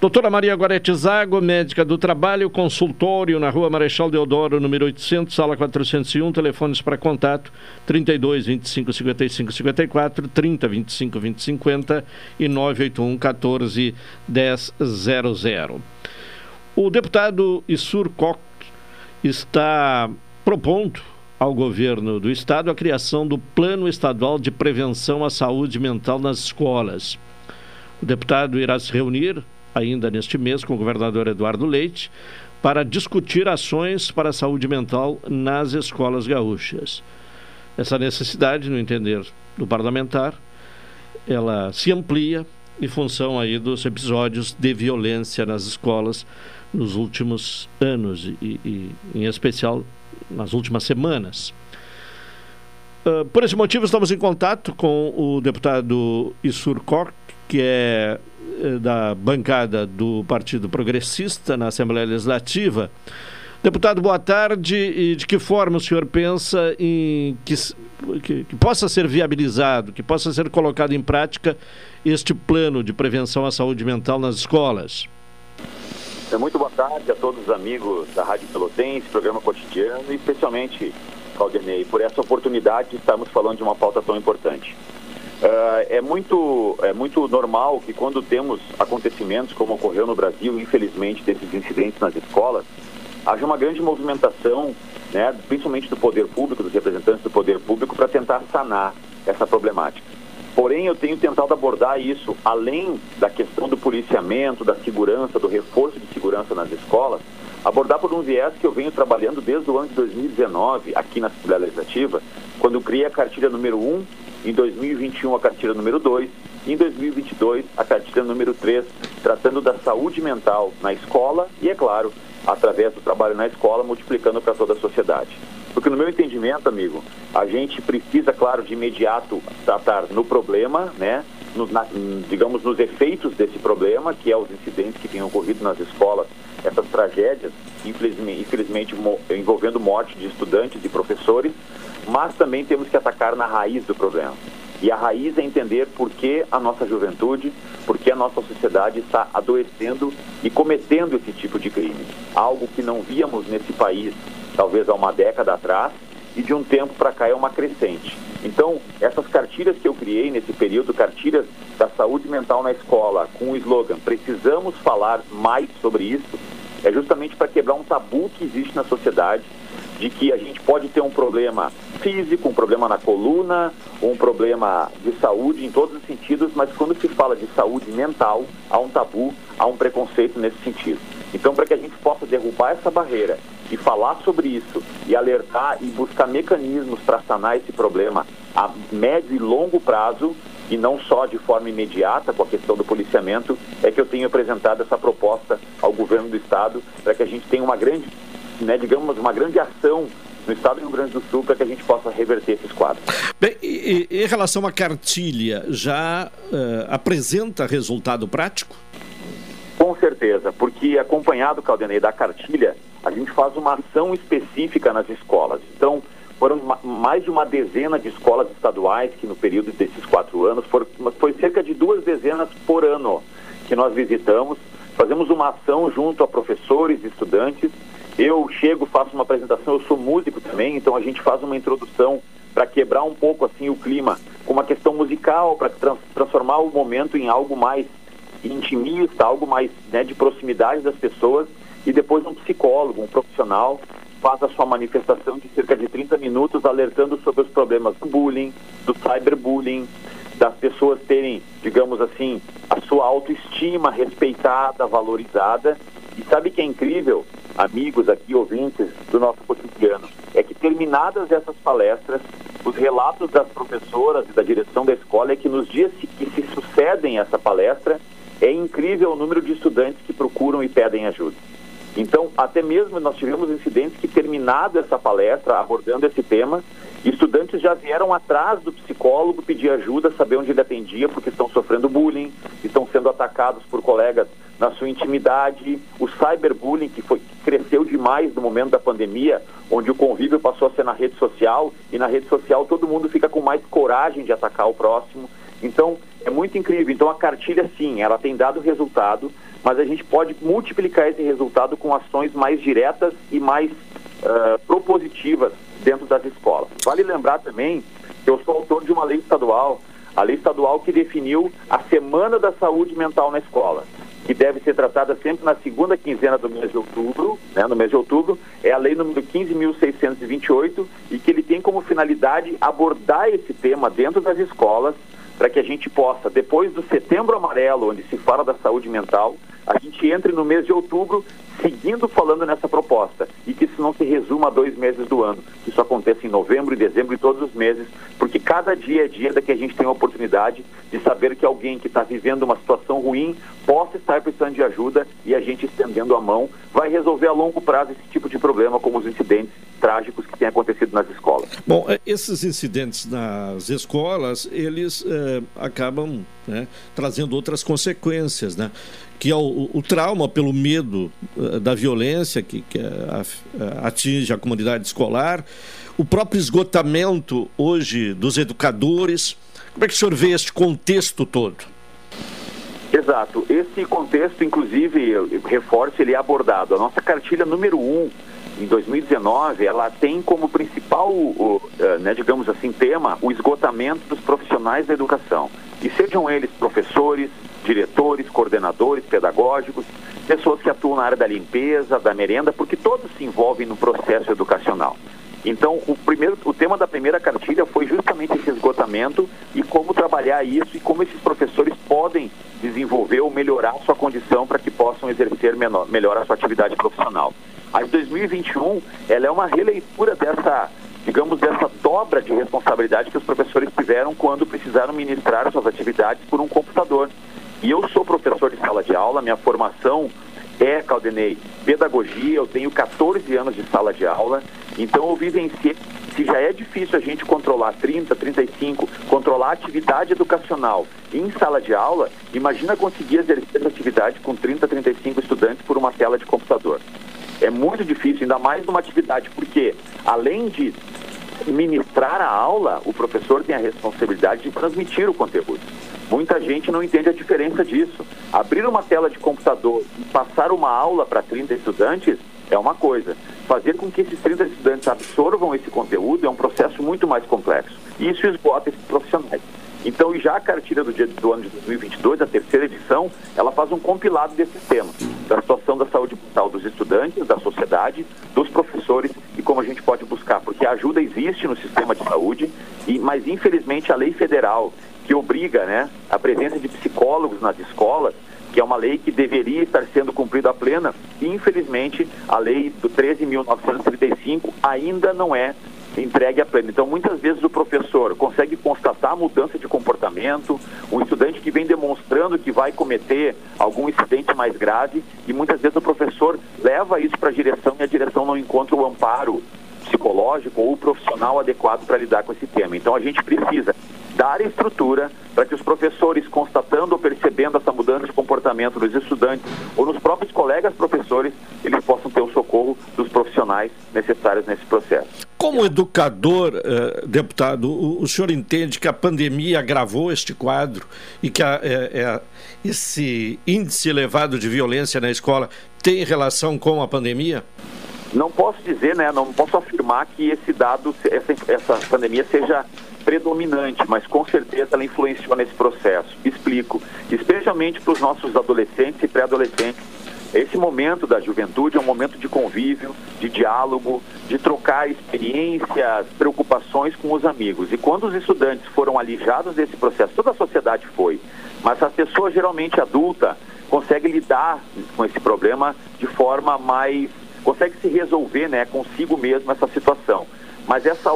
Doutora Maria Gorete Zago, médica do trabalho, consultório na rua Marechal Deodoro, número 800, sala 401, telefones para contato 32 25 55 54, 30 25 20 50 e 981 14 10 00. O deputado Isur Koch está propondo ao governo do estado a criação do Plano Estadual de Prevenção à Saúde Mental nas escolas. O deputado irá se reunir ainda neste mês com o governador Eduardo Leite para discutir ações para a saúde mental nas escolas gaúchas. Essa necessidade, no entender do parlamentar, ela se amplia em função aí dos episódios de violência nas escolas nos últimos anos e, e em especial nas últimas semanas. Uh, por esse motivo, estamos em contato com o deputado Isur Kok, que é eh, da bancada do Partido Progressista na Assembleia Legislativa. Deputado, boa tarde. E de que forma o senhor pensa em que, que, que, possa ser viabilizado, que possa ser colocado em prática este plano de prevenção à saúde mental nas escolas? É muito boa tarde a todos os amigos da Rádio Pelotense, programa cotidiano, e especialmente, Caldenei, por essa oportunidade de estarmos falando de uma pauta tão importante. Uh, é, muito, é muito normal que quando temos acontecimentos como ocorreu no Brasil, infelizmente, desses incidentes nas escolas, haja uma grande movimentação, né, principalmente do poder público, dos representantes do poder público, para tentar sanar essa problemática. Porém, eu tenho tentado abordar isso além da questão do policiamento, da segurança, do reforço de segurança nas escolas, abordar por um viés que eu venho trabalhando desde o ano de 2019 aqui na Assembleia Legislativa, quando criei a cartilha número 1 em 2021 a cartilha número 2, em 2022 a cartilha número 3, tratando da saúde mental na escola e, é claro, através do trabalho na escola, multiplicando para toda a sociedade. Porque no meu entendimento, amigo, a gente precisa, claro, de imediato tratar no problema, né? Nos, na, digamos, nos efeitos desse problema, que é os incidentes que têm ocorrido nas escolas, essas tragédias, infelizmente, infelizmente envolvendo morte de estudantes e professores, mas também temos que atacar na raiz do problema. E a raiz é entender por que a nossa juventude, por que a nossa sociedade está adoecendo e cometendo esse tipo de crime. Algo que não víamos nesse país talvez há uma década atrás e de um tempo para cá é uma crescente. Então, essas cartilhas que eu criei nesse período, cartilhas da saúde mental na escola, com o slogan Precisamos falar mais sobre isso, é justamente para quebrar um tabu que existe na sociedade de que a gente pode ter um problema físico, um problema na coluna, um problema de saúde em todos os sentidos, mas quando se fala de saúde mental, há um tabu, há um preconceito nesse sentido. Então, para que a gente possa derrubar essa barreira e falar sobre isso e alertar e buscar mecanismos para sanar esse problema a médio e longo prazo e não só de forma imediata com a questão do policiamento, é que eu tenho apresentado essa proposta ao governo do estado para que a gente tenha uma grande, né, digamos, uma grande ação no estado do Rio Grande do Sul para que a gente possa reverter esses quadros. Bem, e, e, em relação à cartilha, já uh, apresenta resultado prático? Com certeza, porque acompanhado, Caldenei, da cartilha, a gente faz uma ação específica nas escolas. Então, foram mais de uma dezena de escolas estaduais que no período desses quatro anos, foram, foi cerca de duas dezenas por ano que nós visitamos. Fazemos uma ação junto a professores e estudantes. Eu chego, faço uma apresentação, eu sou músico também, então a gente faz uma introdução para quebrar um pouco assim o clima com uma questão musical, para trans transformar o momento em algo mais intimista, algo mais né, de proximidade das pessoas. E depois um psicólogo, um profissional faz a sua manifestação de cerca de 30 minutos alertando sobre os problemas do bullying, do cyberbullying, das pessoas terem, digamos assim, a sua autoestima respeitada, valorizada. E sabe que é incrível, amigos aqui, ouvintes do nosso cotidiano, é que terminadas essas palestras, os relatos das professoras e da direção da escola é que nos dias que se sucedem essa palestra, é incrível o número de estudantes que procuram e pedem ajuda. Então, até mesmo nós tivemos incidentes que, terminada essa palestra, abordando esse tema, estudantes já vieram atrás do psicólogo pedir ajuda, saber onde ele atendia, porque estão sofrendo bullying, estão sendo atacados por colegas na sua intimidade. O cyberbullying, que, foi, cresceu demais no momento da pandemia, onde o convívio passou a ser na rede social, e na rede social todo mundo fica com mais coragem de atacar o próximo. Então, é muito incrível. Então, a cartilha, sim, ela tem dado resultado mas a gente pode multiplicar esse resultado com ações mais diretas e mais uh, propositivas dentro das escolas. Vale lembrar também que eu sou autor de uma lei estadual, a lei estadual que definiu a Semana da Saúde Mental na Escola, que deve ser tratada sempre na segunda quinzena do mês de outubro, né, no mês de outubro, é a lei número 15.628 e que ele tem como finalidade abordar esse tema dentro das escolas para que a gente possa, depois do setembro amarelo, onde se fala da saúde mental, a gente entre no mês de outubro seguindo falando nessa proposta. E que isso não se resuma a dois meses do ano, que isso aconteça em novembro e dezembro e todos os meses, porque cada dia é dia da que a gente tem a oportunidade de saber que alguém que está vivendo uma situação ruim possa estar precisando de ajuda e a gente estendendo a mão vai resolver a longo prazo esse tipo de problema, como os incidentes trágicos que têm acontecido nas escolas. Bom, é, esses incidentes nas escolas, eles é, acabam né, trazendo outras consequências, né? que é o, o trauma pelo medo uh, da violência que, que uh, atinge a comunidade escolar, o próprio esgotamento hoje dos educadores. Como é que o senhor vê este contexto todo? Exato. Esse contexto, inclusive, reforço, ele é abordado. A nossa cartilha número um, em 2019, ela tem como principal, né, digamos assim, tema o esgotamento dos profissionais da educação. E sejam eles professores, diretores, coordenadores pedagógicos, pessoas que atuam na área da limpeza, da merenda, porque todos se envolvem no processo educacional. Então, o, primeiro, o tema da primeira cartilha foi justamente esse esgotamento e como trabalhar isso e como esses professores podem desenvolver ou melhorar sua condição para que possam exercer menor, melhor a sua atividade profissional. A de 2021, ela é uma releitura dessa, digamos, dessa dobra de responsabilidade que os professores tiveram quando precisaram ministrar suas atividades por um computador. E eu sou professor de sala de aula, minha formação é, Caldenei, pedagogia, eu tenho 14 anos de sala de aula, então eu vivenciei, se já é difícil a gente controlar 30, 35, controlar a atividade educacional em sala de aula, imagina conseguir exercer essa atividade com 30, 35 estudantes por uma tela de computador. É muito difícil, ainda mais numa atividade, porque além de ministrar a aula, o professor tem a responsabilidade de transmitir o conteúdo. Muita gente não entende a diferença disso. Abrir uma tela de computador e passar uma aula para 30 estudantes é uma coisa. Fazer com que esses 30 estudantes absorvam esse conteúdo é um processo muito mais complexo. Isso esgota esses profissionais. Então, já a cartilha do, dia, do ano de 2022, a terceira edição, ela faz um compilado desses temas, da situação da saúde mental dos estudantes, da sociedade, dos professores e como a gente pode buscar, porque a ajuda existe no sistema de saúde, e, mas infelizmente a lei federal que obriga né, a presença de psicólogos nas escolas, que é uma lei que deveria estar sendo cumprida a plena, infelizmente a lei do 13.935 ainda não é entregue a pleno. Então, muitas vezes o professor consegue constatar a mudança de comportamento, um estudante que vem demonstrando que vai cometer algum incidente mais grave, e muitas vezes o professor leva isso para a direção e a direção não encontra o amparo psicológico ou profissional adequado para lidar com esse tema. Então, a gente precisa dar estrutura para que os professores, constatando ou percebendo essa mudança de comportamento dos estudantes ou nos próprios colegas professores, eles possam ter o socorro dos profissionais necessários nesse processo. Como educador, eh, deputado, o, o, senhor entende que a pandemia agravou este quadro e que a, é, é, esse índice elevado de violência na escola tem relação com a pandemia? Não posso dizer, né? Não posso afirmar que esse dado, essa, essa pandemia seja predominante, mas com certeza ela influenciou nesse processo. Explico. Especialmente para os nossos adolescentes e pré-adolescentes. Esse momento da juventude é um momento de convívio, de diálogo, de trocar experiências, preocupações com os amigos. E quando os estudantes foram alijados desse processo, toda a sociedade foi, mas a pessoa geralmente adulta consegue lidar com esse problema de forma mais consegue se resolver né, consigo mesmo essa situação. Mas essa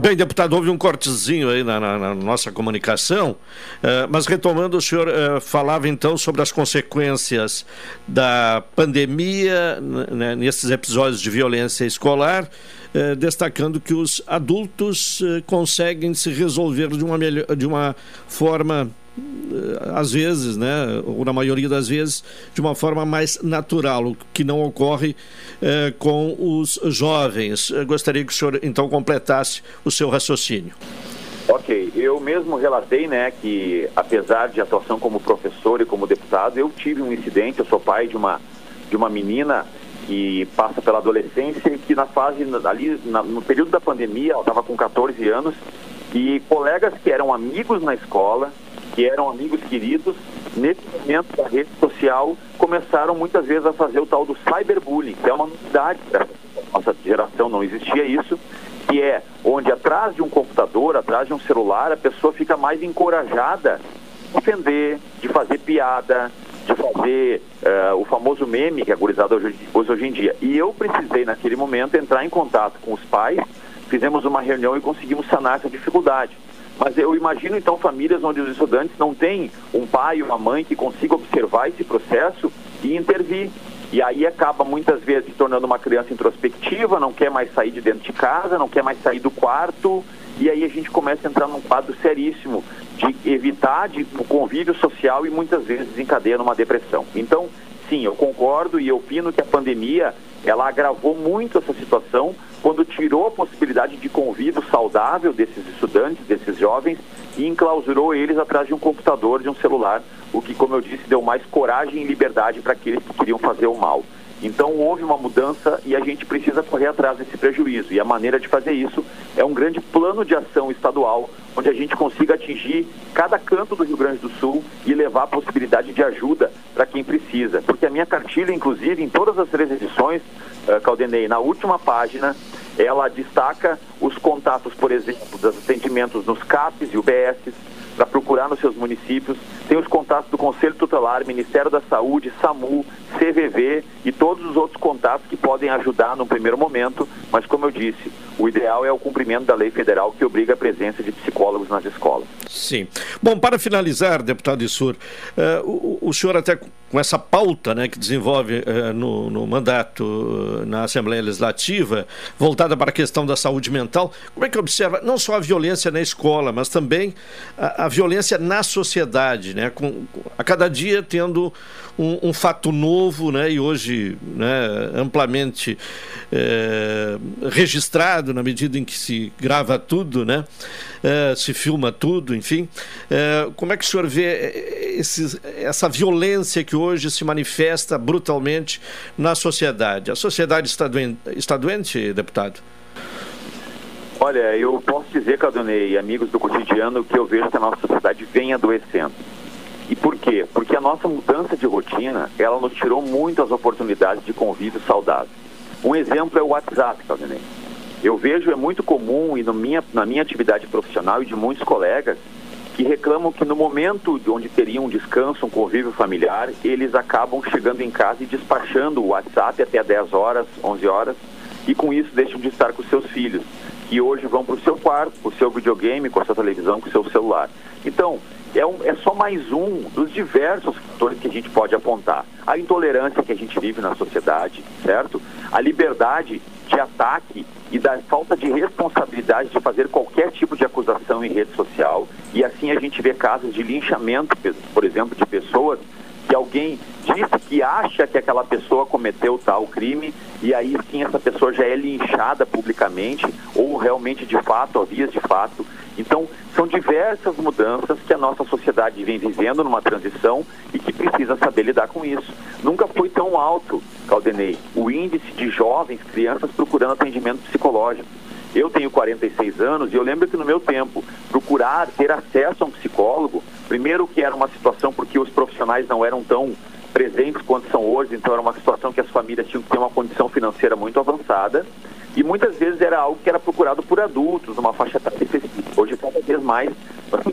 Bem, deputado, houve um cortezinho aí na, na, na nossa comunicação, uh, mas retomando, o senhor uh, falava então sobre as consequências da pandemia né, nesses episódios de violência escolar, destacando que os adultos conseguem se resolver de uma, melhor, de uma forma eh, às vezes, né, ou na maioria das vezes, de uma forma mais natural, o que não ocorre eh, com os jovens. Eu gostaria que o senhor então completasse o seu raciocínio. Ok, eu mesmo relatei, né, que apesar de atuação como professor e como deputado, eu tive um incidente, eu sou pai de uma, de uma menina que passa pela adolescência e que na fase, ali, na, no período da pandemia, ela estava com 14 anos, e colegas que eram amigos na escola, que eram amigos queridos, nesse momento da rede social, começaram muitas vezes a fazer o tal do cyberbullying, que é uma novidade para nossa geração, não existia isso, que é onde atrás de um computador, atrás de um celular, a pessoa fica mais encorajada de ofender, de fazer piada, de fazer uh, o famoso meme que é gurizada hoje, hoje em dia. E eu precisei, naquele momento, entrar em contato com os pais, fizemos uma reunião e conseguimos sanar essa dificuldade. Mas eu imagino então famílias onde os estudantes não têm um pai ou uma mãe que consiga observar esse processo e intervir. E aí acaba muitas vezes se tornando uma criança introspectiva, não quer mais sair de dentro de casa, não quer mais sair do quarto, e aí a gente começa a entrar num quadro seríssimo de evitar de, o convívio social e muitas vezes desencadeia numa depressão. Então, sim, eu concordo e eu opino que a pandemia ela agravou muito essa situação quando tirou a possibilidade de convívio saudável desses estudantes, desses jovens, e enclausurou eles atrás de um computador, de um celular, o que, como eu disse, deu mais coragem e liberdade para aqueles que queriam fazer o mal. Então houve uma mudança e a gente precisa correr atrás desse prejuízo. E a maneira de fazer isso é um grande plano de ação estadual, onde a gente consiga atingir cada canto do Rio Grande do Sul e levar a possibilidade de ajuda para quem precisa. Porque a minha cartilha, inclusive, em todas as três edições, uh, Caldenei, na última página, ela destaca os contatos, por exemplo, dos atendimentos nos CAPs e UBS, para procurar nos seus municípios. Tem os contatos do Conselho Tutelar, Ministério da Saúde, SAMU, CVV e todos os outros contatos que podem ajudar no primeiro momento, mas como eu disse, o ideal é o cumprimento da lei federal que obriga a presença de psicólogos nas escolas. Sim. Bom, para finalizar, deputado Issur, uh, o, o, senhor até com essa pauta né, que desenvolve uh, no, no, mandato uh, na Assembleia Legislativa, voltada para a questão da saúde mental, como é que observa não só a violência na escola, mas também a, a violência na sociedade, né, com, a cada dia tendo um, um fato novo né, e hoje né, amplamente registrado na medida em que se grava tudo, né? uh, se filma tudo, enfim. Uh, como é que o senhor vê esses, essa violência que hoje se manifesta brutalmente na sociedade? A sociedade está doente, está doente deputado? Olha, eu posso dizer, Caldonei, amigos do cotidiano, que eu vejo que a nossa sociedade vem adoecendo. E por quê? Porque a nossa mudança de rotina, ela nos tirou muitas oportunidades de convívio saudável. Um exemplo é o WhatsApp, Caldonei. Eu vejo, é muito comum, e minha, na minha atividade profissional e de muitos colegas, que reclamam que no momento onde teriam um descanso, um convívio familiar, eles acabam chegando em casa e despachando o WhatsApp até 10 horas, 11 horas, e com isso deixam de estar com seus filhos que hoje vão para o seu quarto, para o seu videogame, com a sua televisão, com o seu celular. Então, é, um, é só mais um dos diversos fatores que a gente pode apontar. A intolerância que a gente vive na sociedade, certo? A liberdade de ataque e da falta de responsabilidade de fazer qualquer tipo de acusação em rede social. E assim a gente vê casos de linchamento, por exemplo, de pessoas que alguém disse que acha que aquela pessoa cometeu tal crime e aí sim essa pessoa já é linchada publicamente ou realmente de fato, a vias de fato. Então, são diversas mudanças que a nossa sociedade vem vivendo numa transição e que precisa saber lidar com isso. Nunca foi tão alto, Caldenei, o índice de jovens, crianças procurando atendimento psicológico. Eu tenho 46 anos e eu lembro que no meu tempo, procurar ter acesso a um psicólogo, primeiro que era uma situação porque os profissionais não eram tão presentes quanto são hoje, então era uma situação que as famílias tinham que ter uma condição financeira muito avançada e muitas vezes era algo que era procurado por adultos, numa faixa etária específica. Hoje, cada vez mais,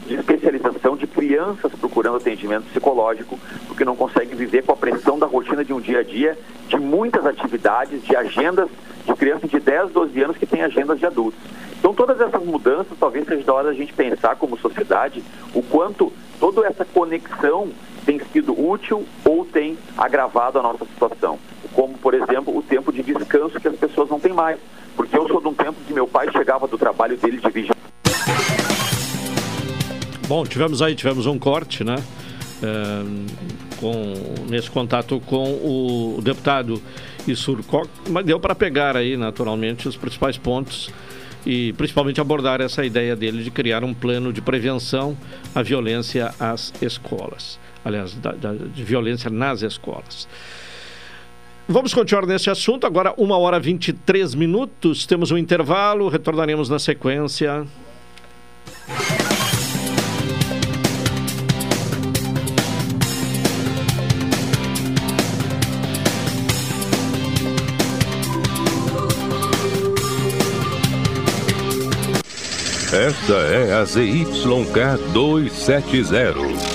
de especialização de crianças procurando atendimento psicológico, porque não conseguem viver com a pressão da rotina de um dia a dia, de muitas atividades, de agendas de crianças de 10, 12 anos que têm agendas de adultos. Então, todas essas mudanças, talvez seja da hora a gente pensar como sociedade o quanto toda essa conexão tem sido útil ou tem agravado a nossa situação. Como, por exemplo, o tempo de descanso que as pessoas não têm mais. Porque eu sou de um tempo que meu pai chegava do trabalho dele de vigília. Bom, tivemos aí, tivemos um corte, né? É, com, nesse contato com o deputado Isurcoc, mas deu para pegar aí, naturalmente, os principais pontos e principalmente abordar essa ideia dele de criar um plano de prevenção à violência às escolas aliás, da, da, de violência nas escolas. Vamos continuar nesse assunto. Agora, uma hora e 23 minutos. Temos um intervalo. Retornaremos na sequência. Esta é a ZYK 270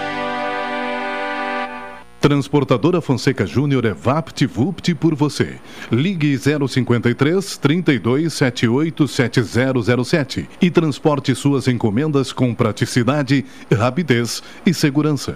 Transportadora Fonseca Júnior é VaptVupt por você. Ligue 053 3278 7007 e transporte suas encomendas com praticidade, rapidez e segurança.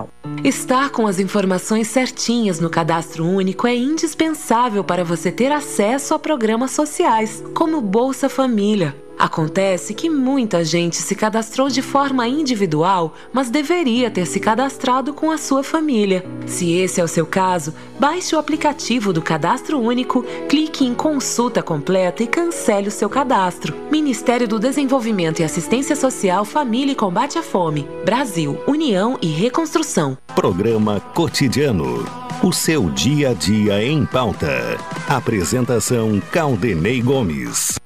Estar com as informações certinhas no cadastro único é indispensável para você ter acesso a programas sociais, como Bolsa Família. Acontece que muita gente se cadastrou de forma individual, mas deveria ter se cadastrado com a sua família. Se esse é o seu caso, baixe o aplicativo do Cadastro Único, clique em Consulta Completa e cancele o seu cadastro. Ministério do Desenvolvimento e Assistência Social, Família e Combate à Fome. Brasil, União e Reconstrução. Programa Cotidiano. O seu dia a dia em pauta. Apresentação Caldenei Gomes.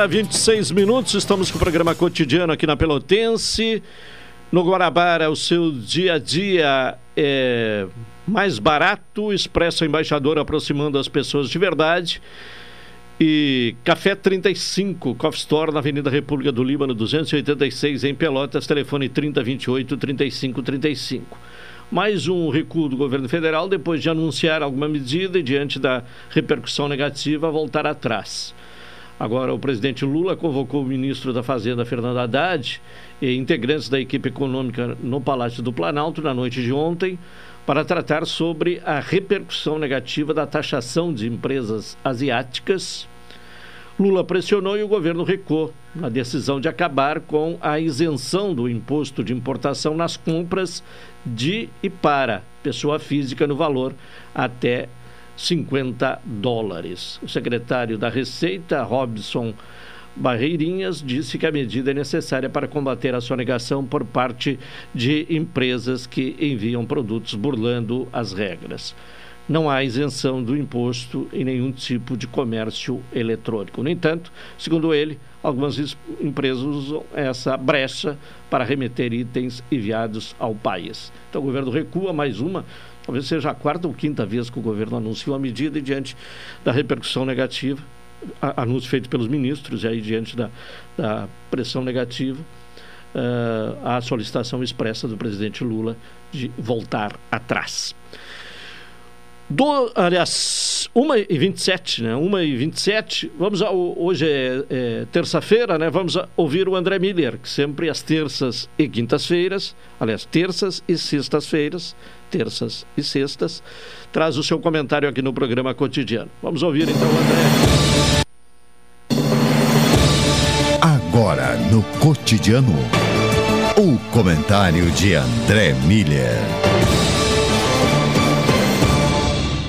Hora 26 minutos, estamos com o programa cotidiano aqui na Pelotense. No Guarabara, o seu dia a dia é mais barato, Expresso Embaixador aproximando as pessoas de verdade. E Café 35, Coffee Store, na Avenida República do Líbano, 286, em Pelotas, telefone 3028 3535. Mais um recuo do governo federal, depois de anunciar alguma medida e diante da repercussão negativa, voltar atrás. Agora, o presidente Lula convocou o ministro da Fazenda, Fernando Haddad, e integrantes da equipe econômica no Palácio do Planalto na noite de ontem para tratar sobre a repercussão negativa da taxação de empresas asiáticas. Lula pressionou e o governo recuou na decisão de acabar com a isenção do imposto de importação nas compras de e para pessoa física no valor até 50 dólares. O secretário da Receita, Robson Barreirinhas, disse que a medida é necessária para combater a sonegação por parte de empresas que enviam produtos burlando as regras. Não há isenção do imposto em nenhum tipo de comércio eletrônico. No entanto, segundo ele, algumas empresas usam essa brecha para remeter itens enviados ao país. Então o governo recua mais uma Talvez seja a quarta ou quinta vez que o governo anunciou a medida e diante da repercussão negativa, anúncio feito pelos ministros, e aí diante da, da pressão negativa, uh, a solicitação expressa do presidente Lula de voltar atrás. Do, aliás, 1h27, né? 1h27, vamos a, hoje é, é terça-feira, né? Vamos ouvir o André Miller, que sempre às terças e quintas-feiras, aliás, terças e sextas-feiras, terças e sextas, traz o seu comentário aqui no programa cotidiano. Vamos ouvir então, André. Agora no cotidiano, o comentário de André Miller.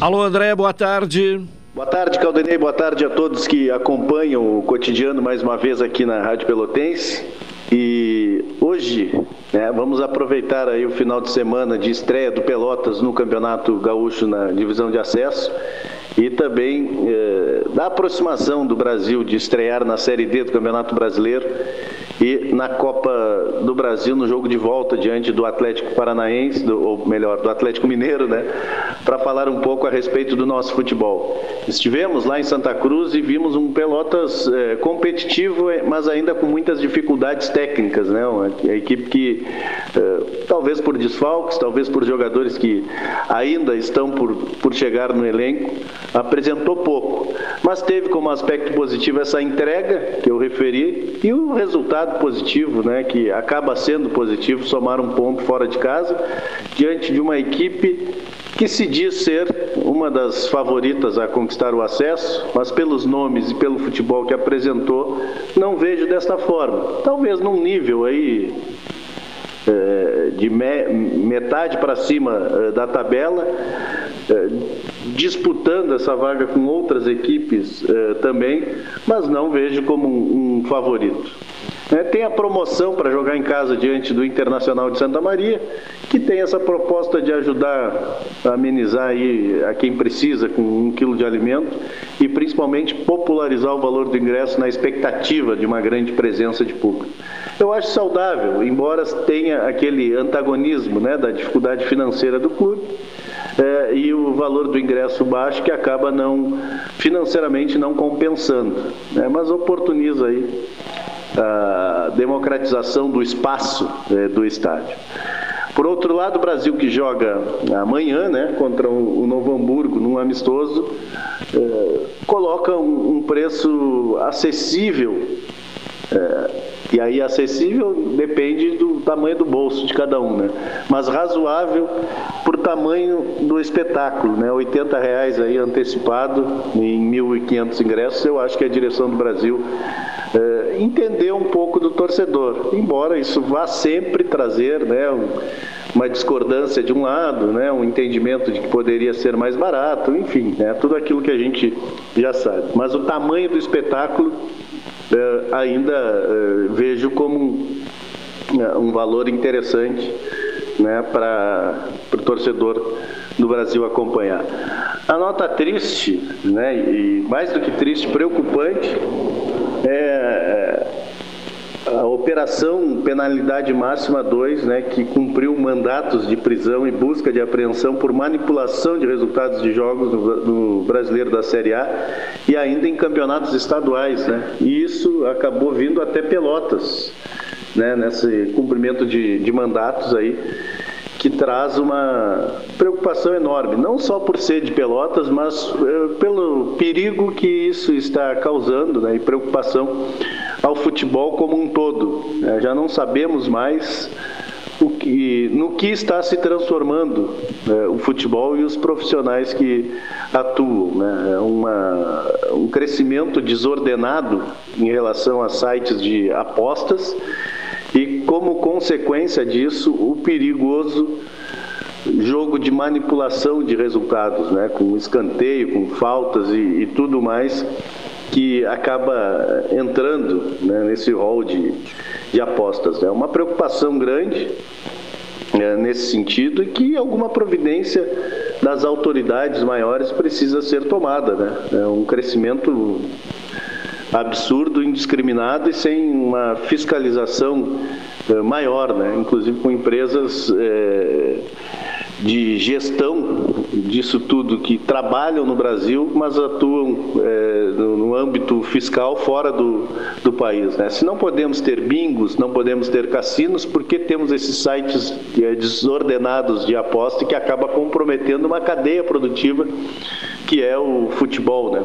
Alô, André, boa tarde. Boa tarde, Caldenei. Boa tarde a todos que acompanham o cotidiano mais uma vez aqui na Rádio Pelotense. E hoje né, vamos aproveitar aí o final de semana de estreia do Pelotas no Campeonato Gaúcho na divisão de acesso e também eh, da aproximação do Brasil de estrear na Série D do Campeonato Brasileiro e na Copa do Brasil no jogo de volta diante do Atlético Paranaense, do, ou melhor, do Atlético Mineiro, né, para falar um pouco a respeito do nosso futebol. Estivemos lá em Santa Cruz e vimos um Pelotas eh, competitivo, eh, mas ainda com muitas dificuldades técnicas, né, uma, a equipe que eh, talvez por desfalques, talvez por jogadores que ainda estão por, por chegar no elenco, apresentou pouco, mas teve como aspecto positivo essa entrega que eu referi e o resultado positivo, né, que acaba sendo positivo, somar um ponto fora de casa diante de uma equipe que se diz ser uma das favoritas a conquistar o acesso, mas pelos nomes e pelo futebol que apresentou, não vejo desta forma. Talvez num nível aí de metade para cima é, da tabela, é, disputando essa vaga com outras equipes também, mas não vejo como um, favorito. tem a promoção para jogar em casa diante do Internacional de Santa Maria, que tem essa proposta de ajudar a amenizar aí a quem precisa com um quilo de alimento e principalmente popularizar o valor do ingresso na expectativa de uma grande presença de público. Eu acho saudável, embora tenha aquele antagonismo né, da dificuldade financeira do clube é, e o valor do ingresso baixo que acaba não financeiramente não compensando, né, mas oportuniza aí a democratização do espaço é, do estádio. Por outro lado, o Brasil que joga amanhã né, contra o Novo Hamburgo num amistoso, é, coloca um, um preço acessível é, e aí acessível depende do tamanho do bolso de cada um, né? Mas razoável por tamanho do espetáculo, né? 80 reais aí antecipado em 1.500 ingressos, eu acho que a direção do Brasil é, entender um pouco do torcedor, embora isso vá sempre trazer, né? Um, uma discordância de um lado, né, um entendimento de que poderia ser mais barato, enfim, né, tudo aquilo que a gente já sabe. Mas o tamanho do espetáculo ainda eh, vejo como um, eh, um valor interessante né, para o torcedor do Brasil acompanhar. A nota triste, né, e mais do que triste, preocupante, é, a Operação Penalidade Máxima 2, né, que cumpriu mandatos de prisão e busca de apreensão por manipulação de resultados de jogos no, Brasileiro da Série A e ainda em campeonatos estaduais. Né, e isso acabou vindo até Pelotas, né, nesse cumprimento de, de mandatos aí que traz uma preocupação enorme, não só por ser de Pelotas, mas é, pelo perigo que isso está causando né, e preocupação ao futebol como um todo. É, já não sabemos mais que, no que está se transformando é, o futebol e os profissionais que atuam. Né? É uma, um crescimento desordenado em relação a sites de apostas e, como consequência disso, o perigoso jogo de manipulação de resultados, né? com escanteio, com faltas e, e tudo mais que acaba entrando né, nesse rol de, de apostas. É uma preocupação grande é, nesse sentido e que alguma providência das autoridades maiores precisa ser tomada. Né? É um crescimento absurdo, indiscriminado e sem uma fiscalização eh, maior, né? inclusive com empresas é, de gestão disso tudo que trabalham no Brasil, mas atuam é, no, âmbito fiscal fora do, do país. Né? Se não podemos ter bingos, não podemos ter cassinos, por que temos esses sites desordenados de aposta que acaba comprometendo uma cadeia produtiva que é o futebol, né?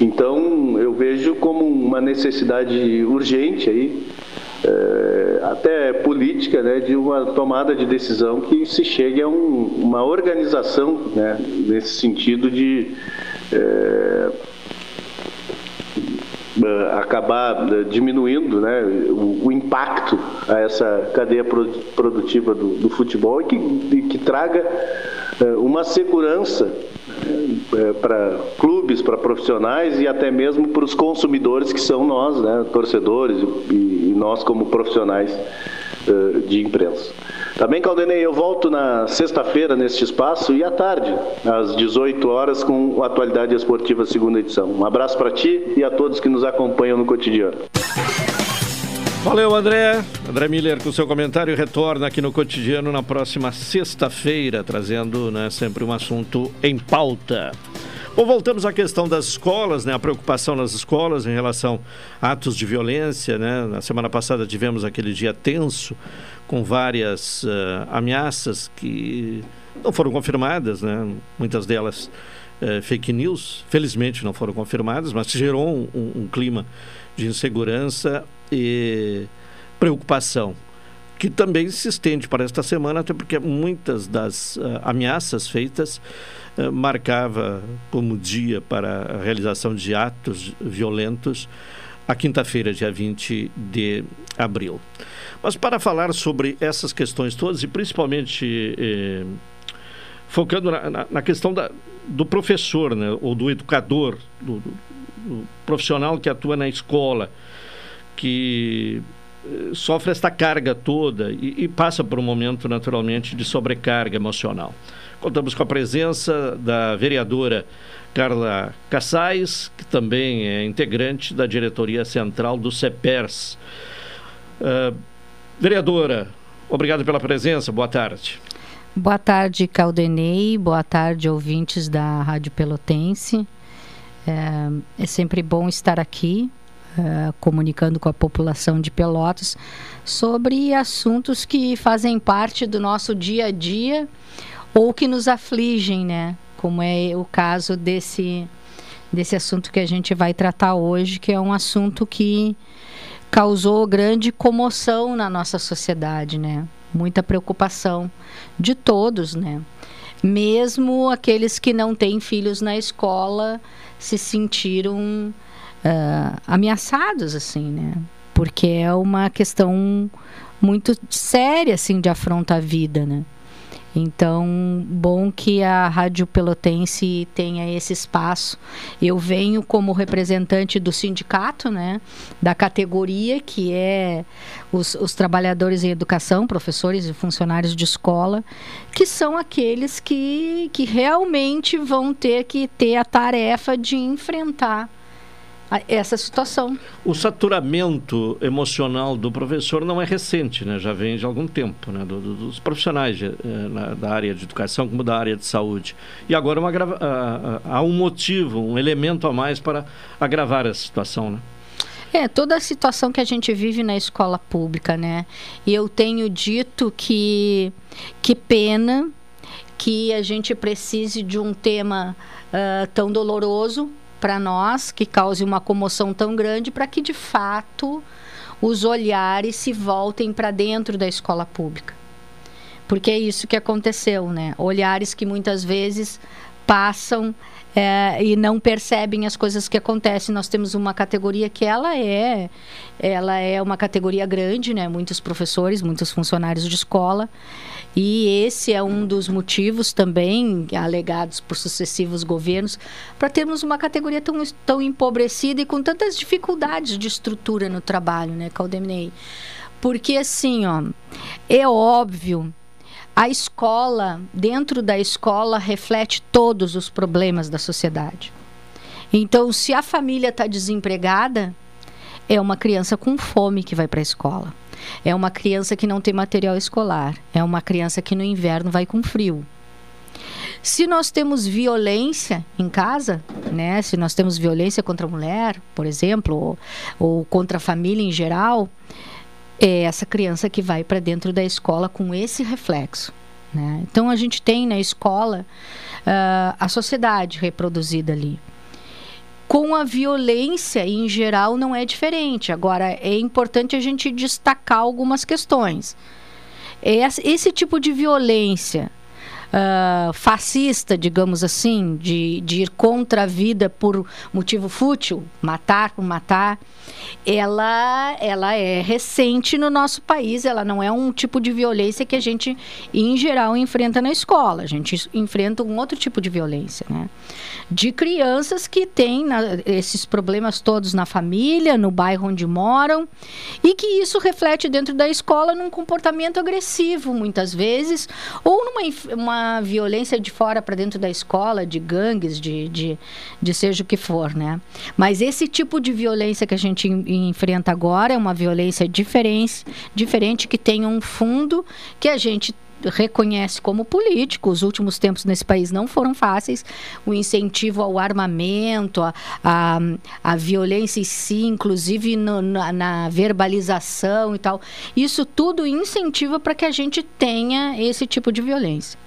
Então, eu vejo como uma necessidade urgente aí, é, até política, né, de uma tomada de decisão que se chegue a um, uma organização né, nesse sentido de é, acabar diminuindo né, o, o, impacto a essa cadeia produtiva do, do futebol e que, e que traga é, uma segurança para clubes, para profissionais e até mesmo para os consumidores que são nós, né, torcedores e, nós como profissionais uh, de imprensa. Também, Caldenei, eu volto na sexta-feira neste espaço e à tarde, às 18 horas, com a Atualidade Esportiva segunda edição. Um abraço para ti e a todos que nos acompanham no cotidiano. Valeu, André. André Miller com seu comentário retorna aqui no cotidiano na próxima sexta-feira, trazendo né, sempre um assunto em pauta. Bom, voltamos à questão das escolas, né? A preocupação nas escolas em relação a atos de violência, né? Na semana passada tivemos aquele dia tenso com várias uh, ameaças que não foram confirmadas, né? Muitas delas uh, fake news, felizmente não foram confirmadas, mas gerou um, um, um clima de insegurança e preocupação, que também se estende para esta semana, até porque muitas das uh, ameaças feitas uh, marcava como dia para a realização de atos violentos a quinta-feira, dia 20 de abril. Mas para falar sobre essas questões todas e principalmente eh, focando na, na, na questão da, do professor, né, ou do educador, do, do, do profissional que atua na escola, que eh, sofre esta carga toda e, e, passa por um momento naturalmente de sobrecarga emocional. Contamos com a presença da vereadora Carla Cassais, que também é integrante da diretoria central do CEPERS. Uh, vereadora, obrigado pela presença, boa tarde. Boa tarde, Caldenei, boa tarde, ouvintes da Rádio Pelotense. É, é sempre bom estar aqui uh, comunicando com a população de Pelotas sobre assuntos que fazem parte do nosso dia a dia ou que nos afligem, né? Como é o caso desse desse assunto que a gente vai tratar hoje, que é um assunto que causou grande comoção na nossa sociedade, né? Muita preocupação de todos, né? Mesmo aqueles que não têm filhos na escola se sentiram uh, ameaçados, assim, né? Porque é uma questão muito séria, assim, de afronta à vida, né? Então, bom que a Rádio Pelotense tenha esse espaço. Eu venho como representante do sindicato, né, da categoria que é os, os, trabalhadores em educação, professores e funcionários de escola, que são aqueles que, que realmente vão ter que ter a tarefa de enfrentar essa situação. O saturamento emocional do professor não é recente, né? já vem de algum tempo, né? Do, do, dos profissionais de, eh, na, da área de educação como da área de saúde. E agora uma, há, há um motivo, um elemento a mais para agravar essa situação. Né? É, toda a situação que a gente vive na escola pública, né? E eu tenho dito que, que pena que a gente precise de um tema uh, tão doloroso para nós, que cause uma comoção tão grande, para que de fato os olhares se voltem para dentro da escola pública. Porque é isso que aconteceu, né? Olhares que muitas vezes passam é, e não percebem as coisas que acontecem. Nós temos uma categoria que ela é, ela é uma categoria grande, né? Muitos professores, muitos funcionários de escola. E esse é um dos motivos também alegados por sucessivos governos para termos uma categoria tão, tão empobrecida e com tantas dificuldades de estrutura no trabalho, né, Caldeminei? Porque assim, ó, é óbvio a escola, dentro da escola, reflete todos os problemas da sociedade. Então, se a família está desempregada, é uma criança com fome que vai para a escola. É uma criança que não tem material escolar. É uma criança que no inverno vai com frio. Se nós temos violência em casa, né? Se nós temos violência contra a mulher, por exemplo, ou, ou contra a família em geral, é essa criança que vai para dentro da escola com esse reflexo. Né? Então a gente tem na escola uh, a sociedade reproduzida ali. Com a violência em geral não é diferente. Agora é importante a gente destacar algumas questões. Esse tipo de violência uh, fascista, digamos assim, de, de ir contra a vida por motivo fútil, matar por matar, ela, ela é recente no nosso país, ela não é um tipo de violência que a gente, em geral, enfrenta na escola. A gente enfrenta um outro tipo de violência, né? De crianças que têm na, esses problemas todos na família, no bairro onde moram, e que isso reflete dentro da escola num comportamento agressivo, muitas vezes, ou numa uma violência de fora para dentro da escola, de gangues, de, de, de seja o que for, né? Mas esse tipo de violência que a gente enfrenta agora é uma violência diferente, diferente que tem um fundo que a gente reconhece como político. Os últimos tempos nesse país não foram fáceis. O incentivo ao armamento, a, a, a violência em si, inclusive no, na, na, verbalização e tal. Isso tudo incentiva para que a gente tenha esse tipo de violência.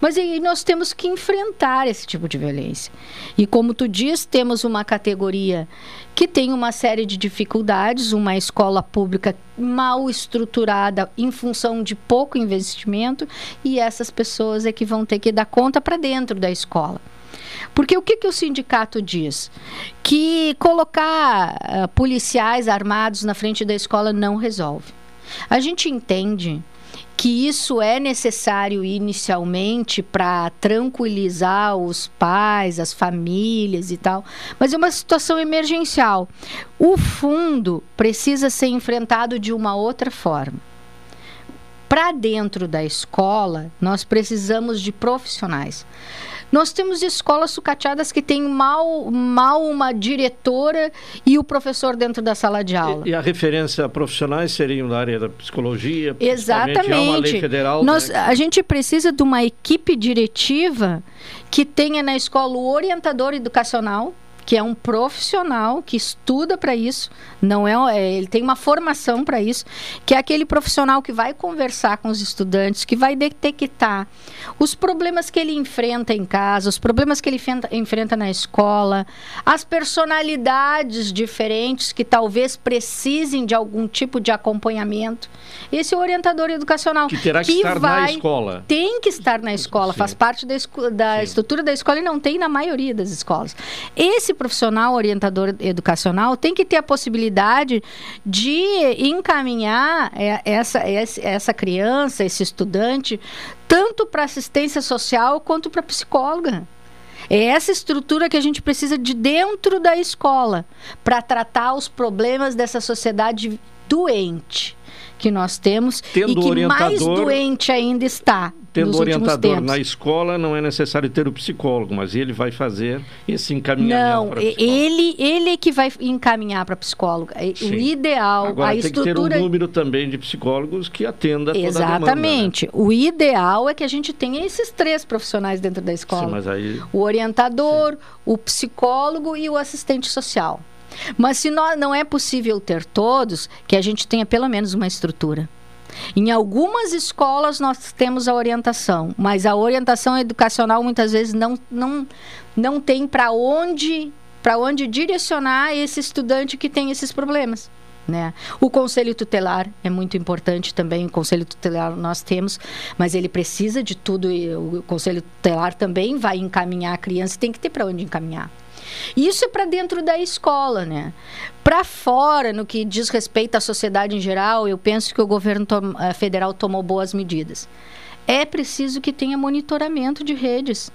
Mas aí nós temos que enfrentar esse tipo de violência. E como tu diz, temos uma categoria que tem uma série de dificuldades, uma escola pública mal estruturada em função de pouco investimento, e essas pessoas é que vão ter que dar conta para dentro da escola. Porque o que, que o sindicato diz? Que colocar uh, policiais armados na frente da escola não resolve. A gente entende que isso é necessário inicialmente para tranquilizar os pais, as famílias e tal, mas é uma situação emergencial. O fundo precisa ser enfrentado de uma outra forma. Para dentro da escola, nós precisamos de profissionais. Nós temos escolas sucateadas que têm mal, mal uma diretora e o professor dentro da sala de aula. E, e a referência a profissionais seriam da área da psicologia? Exatamente. Há uma lei federal. Nós, né? A gente precisa de uma equipe diretiva que tenha na escola o orientador educacional, que é um profissional que estuda para isso, não é, é, ele tem uma formação para isso, que é aquele profissional que vai conversar com os estudantes, que vai detectar os problemas que ele enfrenta em casa, os problemas que ele enfrenta, enfrenta na escola, as personalidades diferentes que talvez precisem de algum tipo de acompanhamento. Esse é o orientador educacional que terá que, que estar vai, na escola. Tem que estar na escola, Sim. faz parte da, da estrutura da escola e não tem na maioria das escolas. Esse profissional orientador educacional tem que ter a possibilidade de encaminhar é, essa, essa criança, esse estudante, tanto para assistência social quanto para psicóloga. É essa estrutura que a gente precisa de dentro da escola para tratar os problemas dessa sociedade doente que nós temos Tendo e que mais doente ainda está Tendo orientador na escola, não é necessário ter o psicólogo, mas ele vai fazer esse encaminhamento Não, para ele ele é que vai encaminhar para psicóloga. E- O Sim. ideal, Agora a tem estrutura que ter um número também de psicólogos que atenda toda a demanda. né? Exatamente. O ideal é que a gente tenha esses três profissionais dentro da escola. Sim, mas aí O orientador, o psicólogo e o assistente social. Mas se nó- não é possível ter todos, que a gente tenha pelo menos uma estrutura. Em algumas escolas nós temos a orientação, mas a orientação educacional muitas vezes não, não, não tem para onde, para onde direcionar esse estudante que tem esses problemas. Né? O conselho tutelar é muito importante também. O conselho tutelar nós temos, mas ele precisa de tudo. E o conselho tutelar também vai encaminhar a criança, tem que ter para onde encaminhar. Isso é para dentro da escola, né? Para fora, no que diz respeito à sociedade em geral, eu penso que o governo eh, federal tomou boas medidas. É preciso que tenha monitoramento de redes.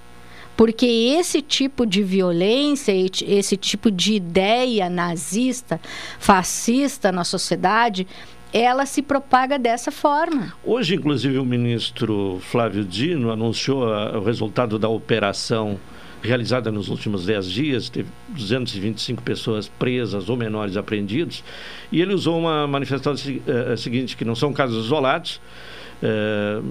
Porque esse tipo de violência, esse tipo de ideia nazista, fascista na sociedade, ela se propaga dessa forma. Hoje, inclusive, o ministro Flávio Dino anunciou ah, o resultado da operação realizada nos últimos 10 dias. Teve 225 pessoas presas ou menores apreendidos. E ele usou uma manifestação eh, seguinte, que não são casos isolados, eh,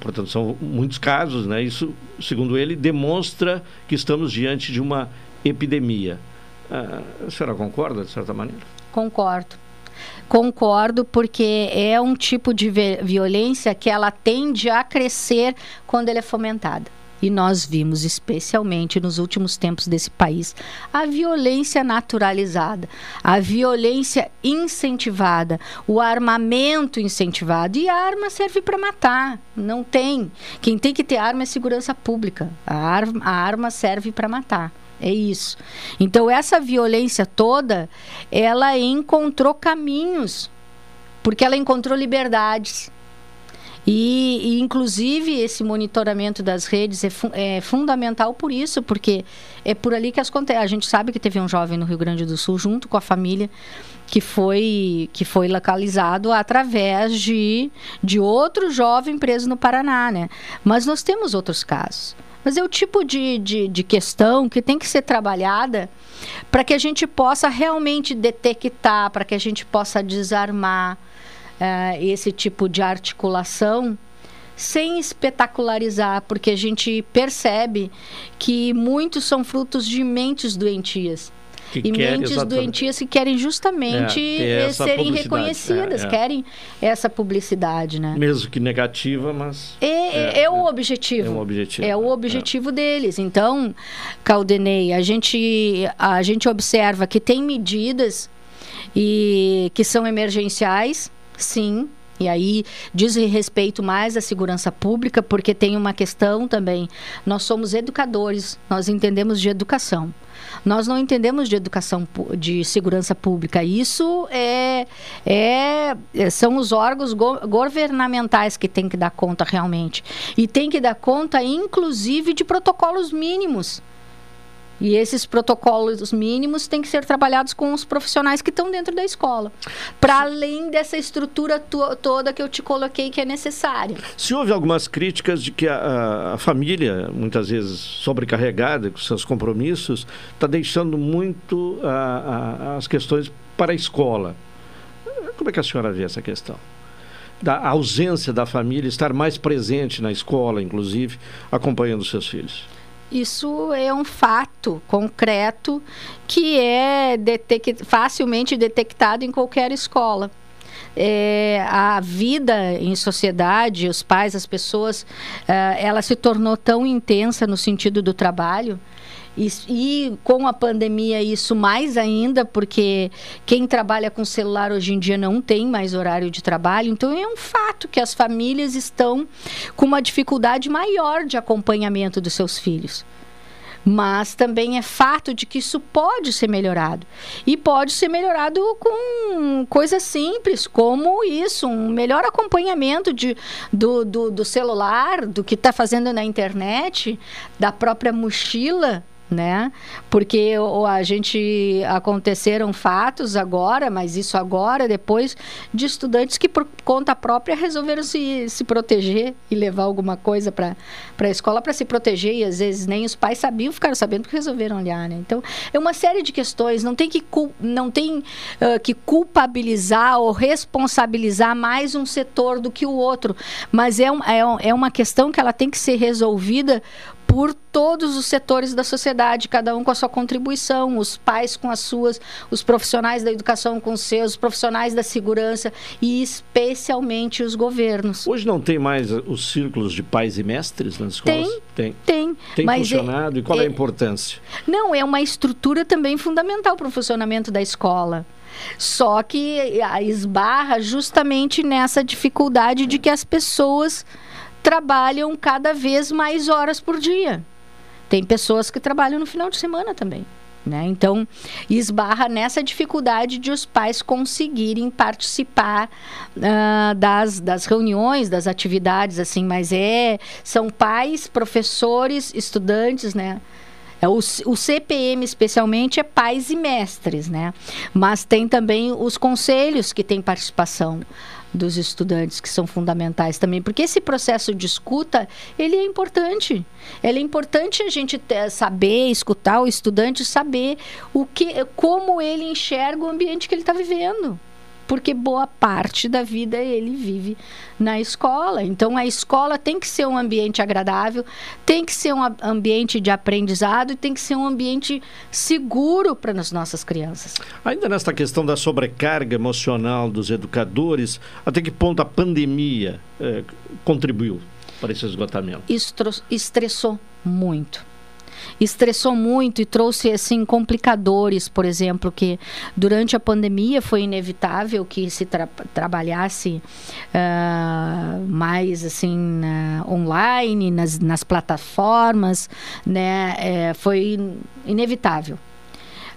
portanto, são muitos casos. Né? Isso, segundo ele, demonstra que estamos diante de uma epidemia. Ah, a senhora concorda, de certa maneira? Concordo. Concordo, porque é um tipo de vi- violência que ela tende a crescer quando ela é fomentada. E nós vimos, especialmente nos últimos tempos desse país, a violência naturalizada, a violência incentivada, o armamento incentivado. E a arma serve para matar, não tem. Quem tem que ter arma é segurança pública. A, ar- a arma serve para matar. É isso. Então, essa violência toda, ela encontrou caminhos, porque ela encontrou liberdades. E, e, inclusive, esse monitoramento das redes é, fu- é fundamental por isso, porque é por ali que as acontecem. A gente sabe que teve um jovem no Rio Grande do Sul, junto com a família, que foi, que foi localizado através de, de outro jovem preso no Paraná, né? Mas nós temos outros casos. Mas é o tipo de, de, de questão que tem que ser trabalhada para que a gente possa realmente detectar, para que a gente possa desarmar eh, esse tipo de articulação sem espetacularizar, porque a gente percebe que muitos são frutos de mentes doentias. Que e quer mentes exatamente- doentias que querem justamente É, serem reconhecidas, É, é. querem essa publicidade, né? Mesmo que negativa, mas. É, é o objetivo. É um objetivo. É o objetivo deles. Então, Caldenei, a gente, a gente observa que tem medidas e que são emergenciais, sim. E aí diz respeito mais à segurança pública, porque tem uma questão também. Nós somos educadores, nós entendemos de educação. Nós não entendemos de educação de segurança pública. Isso é, é é- são os órgãos go- governamentais que têm que dar conta realmente. E tem que dar conta, inclusive, de protocolos mínimos. E esses protocolos mínimos têm que ser trabalhados com os profissionais que estão dentro da escola. Para além dessa estrutura to- toda que eu te coloquei que é necessária. Se houve algumas críticas de que a, a- a família, muitas vezes sobrecarregada com seus compromissos, está deixando muito a- a- as questões para a escola. Como é que a senhora vê essa questão? Da ausência da família estar mais presente na escola, inclusive, acompanhando seus filhos. Isso é um fato concreto que é detec- facilmente detectado em qualquer escola. É, a vida em sociedade, os pais, as pessoas, eh, ela se tornou tão intensa no sentido do trabalho. E, com a pandemia, isso mais ainda, porque quem trabalha com celular hoje em dia não tem mais horário de trabalho. Então, é um fato que as famílias estão com uma dificuldade maior de acompanhamento dos seus filhos. Mas também é fato de que isso pode ser melhorado. E pode ser melhorado com coisas simples, como isso, um melhor acompanhamento de, do, do, do celular, do que está fazendo na internet, da própria mochila né? Porque a gente aconteceram fatos agora, mas isso agora, depois, de estudantes que por conta própria resolveram se, se proteger e levar alguma coisa para a escola para se proteger e às vezes nem os pais sabiam, ficaram sabendo porque resolveram olhar, né? Então, é uma série de questões, não tem que, não tem, uh, que culpabilizar ou responsabilizar mais um setor do que o outro, mas é, um, é, é uma questão que ela tem que ser resolvida por todos os setores da sociedade, cada um com a sua contribuição, os pais com as suas, os profissionais da educação com os seus, os profissionais da segurança e especialmente os governos. Hoje não tem mais os círculos de pais e mestres nas escolas? Tem, tem. Tem, tem mas funcionado? É, e qual é, é a importância? Não, é uma estrutura também fundamental para o funcionamento da escola. Só que esbarra justamente nessa dificuldade de que as pessoas trabalham cada vez mais horas por dia. Tem pessoas que trabalham no final de semana também. Né? Então, esbarra nessa dificuldade de os pais conseguirem participar uh, das, das reuniões, das atividades, assim, mas é são pais, professores, estudantes, né? É, o, o CPM, especialmente, é pais e mestres, né? Mas tem também os conselhos que têm participação dos estudantes que são fundamentais também, porque esse processo de escuta, ele é importante. Ele é importante a gente ter, saber, escutar o estudante, saber o que, como ele enxerga o ambiente que ele está vivendo porque boa parte da vida ele vive na escola. Então a escola tem que ser um ambiente agradável, tem que ser um ambiente de aprendizado e tem que ser um ambiente seguro para as nossas crianças. Ainda nesta questão da sobrecarga emocional dos educadores, até que ponto a pandemia eh, contribuiu para esse esgotamento? Estressou muito estressou muito e trouxe assim complicadores, por exemplo, que durante a pandemia foi inevitável que se tra trabalhasse uh, mais assim online nas, nas plataformas, né? É, foi inevitável.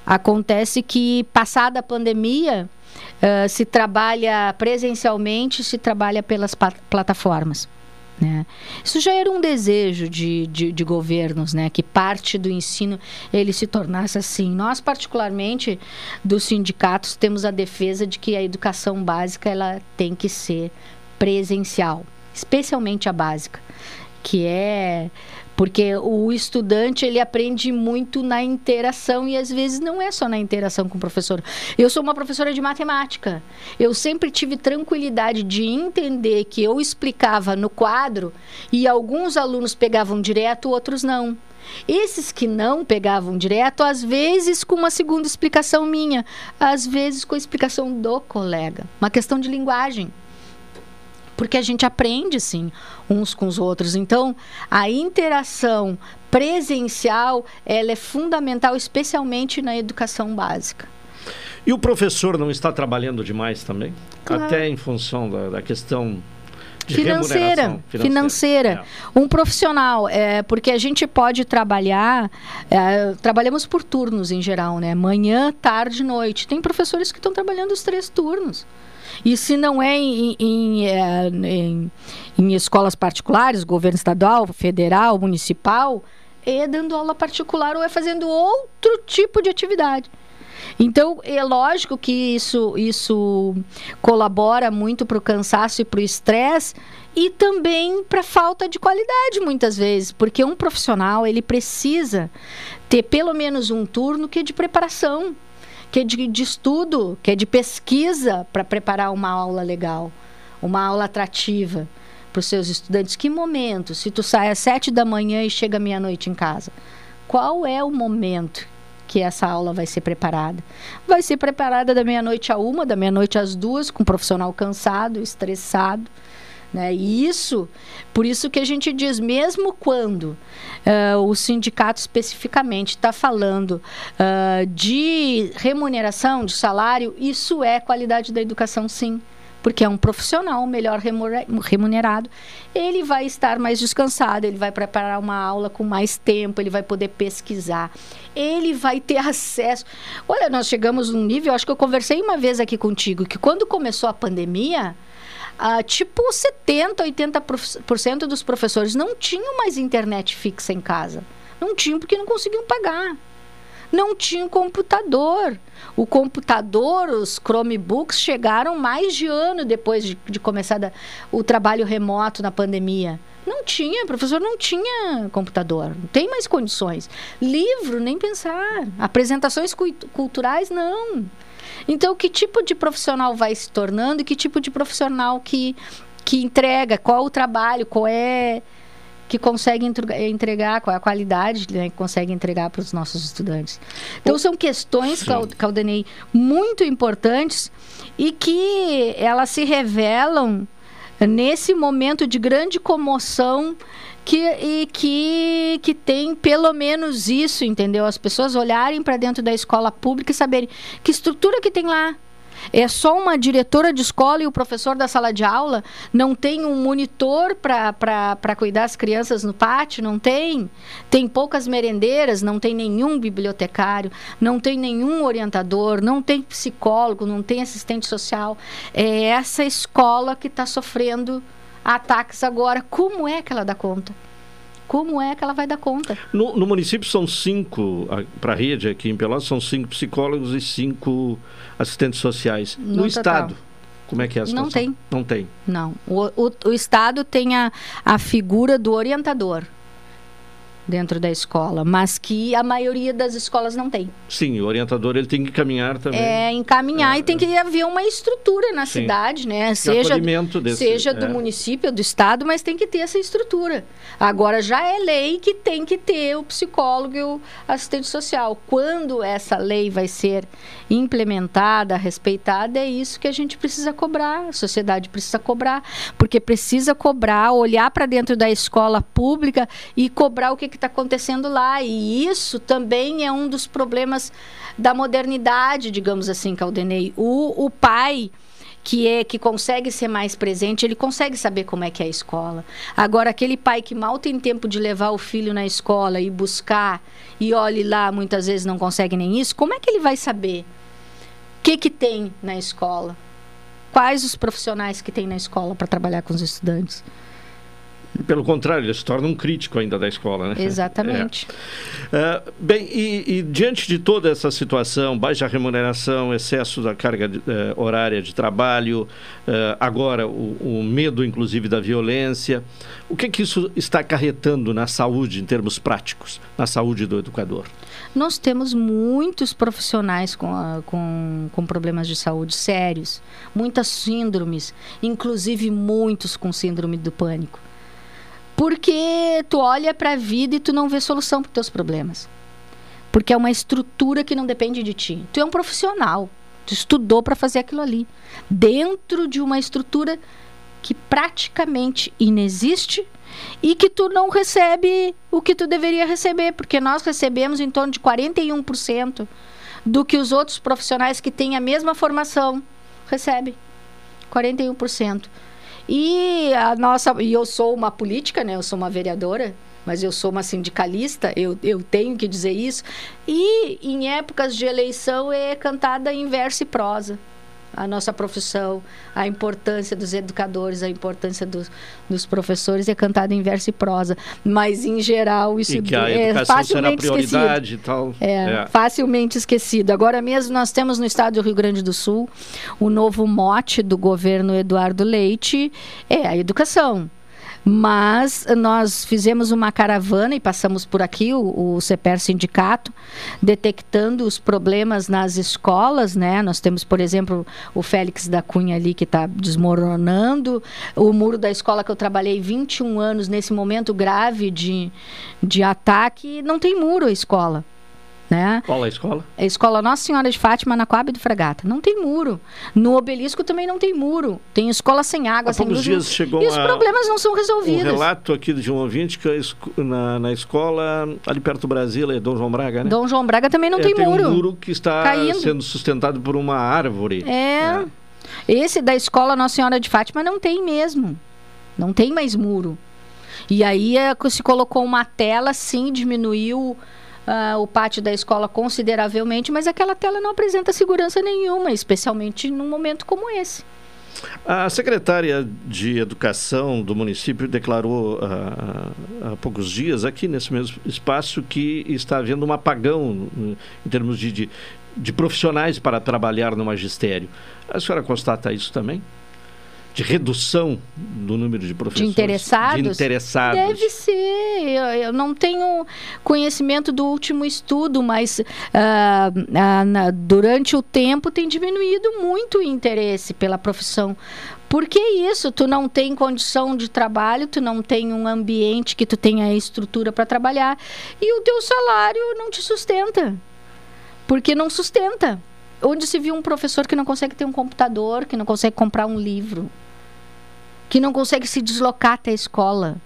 Acontece que passada a pandemia uh, se trabalha presencialmente, se trabalha pelas plataformas. Né? Isso já era um desejo de, de, de, governos, né? que parte do ensino ele se tornasse assim. Nós, particularmente, dos sindicatos, temos a defesa de que a educação básica ela tem que ser presencial, especialmente a básica, que é porque o estudante ele aprende muito na interação e às vezes não é só na interação com o professor. Eu sou uma professora de matemática. Eu sempre tive tranquilidade de entender que eu explicava no quadro e alguns alunos pegavam direto, outros não. Esses que não pegavam direto, às vezes com uma segunda explicação minha, às vezes com a explicação do colega. Uma questão de linguagem porque a gente aprende sim uns com os outros. Então, a interação presencial, ela é fundamental, especialmente na educação básica. E o professor não está trabalhando demais também? Claro. Até em função da, da questão financeira, financeira, financeira. É. Um profissional, é, porque a gente pode trabalhar, é, trabalhamos por turnos em geral, né? Manhã, tarde, noite. Tem professores que estão trabalhando os três turnos. E se não é em, em, é, em, em escolas particulares, governo estadual, federal, municipal, é dando aula particular ou é fazendo outro tipo de atividade. Então, é lógico que isso, isso colabora muito para o cansaço e para o estresse e também para falta de qualidade, muitas vezes, porque um profissional ele precisa ter pelo menos um turno que é de preparação que é de, de estudo, que é de pesquisa para preparar uma aula legal, uma aula atrativa para os seus estudantes. Que momento? Se tu sai às sete da manhã e chega meia-noite em casa, qual é o momento que essa aula vai ser preparada? Vai ser preparada da meia-noite a uma, da meia-noite às duas, com um profissional cansado, estressado né? E isso, por isso que a gente diz, mesmo quando uh, o sindicato especificamente está falando uh, de remuneração, de salário, isso é qualidade da educação, sim porque é um profissional melhor remunerado, ele vai estar mais descansado, ele vai preparar uma aula com mais tempo, ele vai poder pesquisar, ele vai ter acesso. Olha, nós chegamos num nível, acho que eu conversei uma vez aqui contigo, que quando começou a pandemia, ah, tipo 70%, 80% dos professores não tinham mais internet fixa em casa. Não tinham porque não conseguiam pagar. Não tinha computador. O computador, os Chromebooks chegaram mais de ano depois de, de começar da, o trabalho remoto na pandemia. Não tinha, professor não tinha computador, não tem mais condições. Livro, nem pensar. Apresentações culturais, não. Então, que tipo de profissional vai se tornando e que tipo de profissional que, que entrega, qual o trabalho, qual é que consegue entregar, qual é a qualidade né, que consegue entregar para os nossos estudantes. Então, são questões, Caldenei, muito importantes e que elas se revelam nesse momento de grande comoção que, e que, que tem pelo menos isso, entendeu? As pessoas olharem para dentro da escola pública e saberem que estrutura que tem lá, é só uma diretora de escola e o professor da sala de aula? Não tem um monitor para cuidar das crianças no pátio? Não tem? Tem poucas merendeiras, não tem nenhum bibliotecário, não tem nenhum orientador, não tem psicólogo, não tem assistente social. É essa escola que está sofrendo ataques agora. Como é que ela dá conta? Como é que ela vai dar conta? No, no município são cinco, para a rede aqui em Pelotas, são cinco psicólogos e cinco assistentes sociais. No, no Estado, como é que é a situação? Não tem. Não tem. Não. O, o, o Estado tem a, a figura do orientador dentro da escola, mas que a maioria das escolas não tem. Sim, o orientador ele tem que caminhar também. É, encaminhar é, e tem que haver uma estrutura na sim. cidade, né? Seja, desse, seja do é. município, do estado, mas tem que ter essa estrutura. Agora já é lei que tem que ter o psicólogo e o assistente social. Quando essa lei vai ser implementada, respeitada, é isso que a gente precisa cobrar, a sociedade precisa cobrar, porque precisa cobrar, olhar para dentro da escola pública e cobrar o que está acontecendo lá. E isso também é um dos problemas da modernidade, digamos assim, Caldenei. O, o pai que é que consegue ser mais presente, ele consegue saber como é que é a escola. Agora aquele pai que mal tem tempo de levar o filho na escola e buscar e olhe lá, muitas vezes não consegue nem isso, como é que ele vai saber? O que que tem na escola? Quais os profissionais que tem na escola para trabalhar com os estudantes? Pelo contrário, ele se torna um crítico ainda da escola, né? Exatamente. É. Uh, bem, e, e, diante de toda essa situação, baixa remuneração, excesso da carga de, uh, horária de trabalho, uh, agora o, o, medo, inclusive, da violência, o que, que isso está acarretando na saúde, em termos práticos, na saúde do educador? Nós temos muitos profissionais com, com, com problemas de saúde sérios, muitas síndromes, inclusive muitos com síndrome do pânico. Porque tu olha para a vida e tu não vê solução para teus problemas. Porque é uma estrutura que não depende de ti. Tu é um profissional. Tu estudou para fazer aquilo ali. Dentro de uma estrutura que praticamente inexiste e que tu não recebe o que tu deveria receber, porque nós recebemos em torno de 41% do que os outros profissionais que têm a mesma formação recebem. 41%. E a nossa, e eu sou uma política, né? Eu sou uma vereadora, mas eu sou uma sindicalista, eu, eu tenho que dizer isso. E em épocas de eleição é cantada em verso e prosa a nossa profissão, a importância dos educadores, a importância dos, dos professores é cantada em verso e prosa. Mas, em geral, isso e que a é facilmente prioridade esquecido. E tal. É, é, facilmente esquecido. Agora mesmo nós temos no estado do Rio Grande do Sul o novo mote do governo Eduardo Leite, é a educação. Mas nós fizemos uma caravana e passamos por aqui, o, o CEPER Sindicato, detectando os problemas nas escolas, né? Nós temos, por exemplo, o Félix da Cunha ali que está desmoronando, o muro da escola que eu trabalhei 21 anos nesse momento grave de, de ataque, não tem muro a escola. Né? Qual é a escola? A escola Nossa Senhora de Fátima, na Coab do Fragata. Não tem muro. No obelisco também não tem muro. Tem escola sem água, Há sem luz. Dias chegou e os problemas não são resolvidos. Um relato aqui de um ouvinte que na, na escola, ali perto do Brasil, é Dom João Braga, né? Dom João Braga também não é, tem, tem muro. um muro que está Caindo. sendo sustentado por uma árvore. É. é. Esse da escola Nossa Senhora de Fátima não tem mesmo. Não tem mais muro. E aí é, se colocou uma tela, sim, diminuiu uh, o pátio da escola consideravelmente, mas aquela tela não apresenta segurança nenhuma, especialmente num momento como esse. A secretária de Educação do município declarou ah, há poucos dias, aqui nesse mesmo espaço, que está havendo um apagão em termos de, de, de profissionais para trabalhar no magistério. A senhora constata isso também? De redução do número de professores. De interessados? De interessados. Deve ser. Eu, eu não tenho conhecimento do último estudo, mas uh, uh, na, durante o tempo tem diminuído muito o interesse pela profissão. Por que isso? Tu não tem condição de trabalho, tu não tem um ambiente que tu tenha estrutura para trabalhar e o teu salário não te sustenta. Porque não sustenta. Onde se viu um professor que não consegue ter um computador, que não consegue comprar um livro, que não consegue se deslocar até a escola.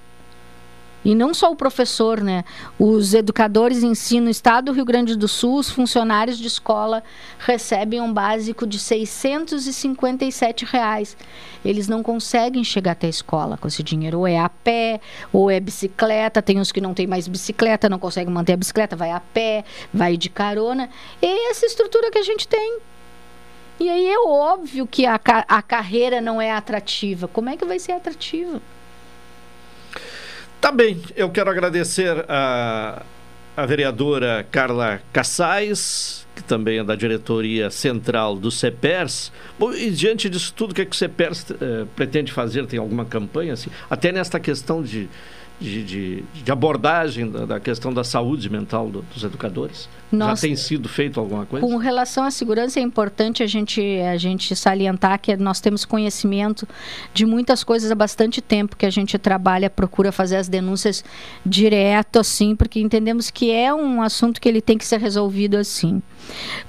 E não só o professor, né? Os educadores de ensino no estado do Rio Grande do Sul, os funcionários de escola recebem um básico de 657 reais. Eles não conseguem chegar até a escola com esse dinheiro. Ou é a pé, ou é bicicleta. Tem uns que não tem mais bicicleta, não conseguem manter a bicicleta, vai a pé, vai de carona. E essa estrutura que a gente tem. E aí é óbvio que a, a carreira não é atrativa. Como é que vai ser atrativa? Tá bem, eu quero agradecer a, a vereadora Carla Cassais, que também é da diretoria central do CEPERS. Bom, e diante disso tudo, o que, é que o CEPERS eh, pretende fazer? Tem alguma campanha? Assim? Até nesta questão de de, de, de abordagem da, da, questão da saúde mental do, dos educadores? Já tem sido feito alguma coisa? Com relação à segurança, é importante a gente, a gente salientar que nós temos conhecimento de muitas coisas há bastante tempo que a gente trabalha, procura fazer as denúncias direto, assim, porque entendemos que é um assunto que ele tem que ser resolvido assim.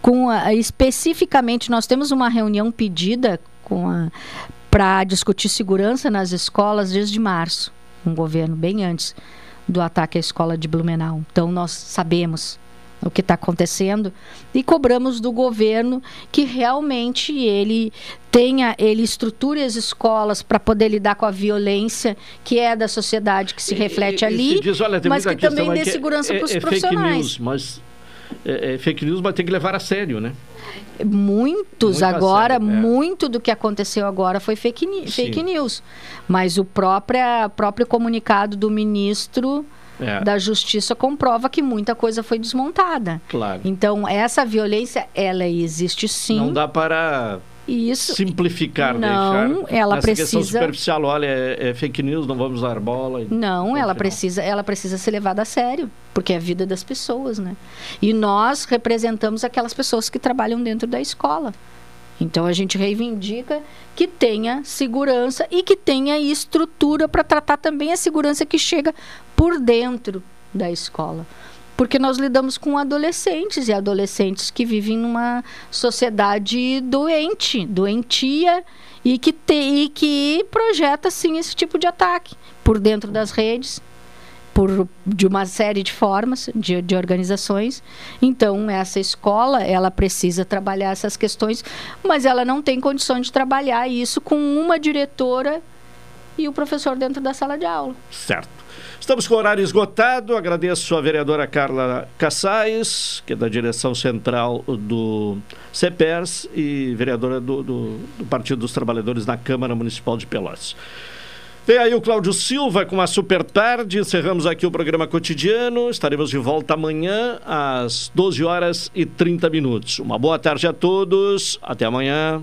Com a, especificamente, nós temos uma reunião pedida para discutir segurança nas escolas desde março um governo bem antes do ataque à escola de Blumenau. Então nós sabemos o que está acontecendo e cobramos do governo que realmente ele tenha, ele estruture as escolas para poder lidar com a violência que é da sociedade que se reflete e, ali, diz, olha, mas que também dê segurança para os é, é profissionais. News, mas é, é, fake news, mas tem que levar a sério, né? Muitos muito agora, sério, é. muito do que aconteceu agora foi fake, fake news. Mas o próprio, próprio comunicado do ministro é. da Justiça comprova que muita coisa foi desmontada. Claro. Então, essa violência, ela existe sim. Não dá para isso. Simplificar, não, deixar. ela Nessa precisa. superficial, olha, é, é, fake news, não vamos dar bola. Não, ela precisa, ela precisa ser levada a sério, porque é a vida das pessoas, né? E nós representamos aquelas pessoas que trabalham dentro da escola. Então a gente reivindica que tenha segurança e que tenha estrutura para tratar também a segurança que chega por dentro da escola porque nós lidamos com adolescentes e adolescentes que vivem numa sociedade doente, doentia e que, te, e que projeta sim esse tipo de ataque por dentro das redes, por de uma série de formas de, de organizações. Então essa escola ela precisa trabalhar essas questões, mas ela não tem condição de trabalhar isso com uma diretora e o professor dentro da sala de aula. Certo. Estamos com o horário esgotado. Agradeço a vereadora Carla Cassais, que é da direção central do CEPERS e vereadora do, do, do Partido dos Trabalhadores na Câmara Municipal de Pelotas. Vem aí o Cláudio Silva com a super tarde. Encerramos aqui o programa cotidiano. Estaremos de volta amanhã às 12 horas e 30 minutos. Uma boa tarde a todos. Até amanhã.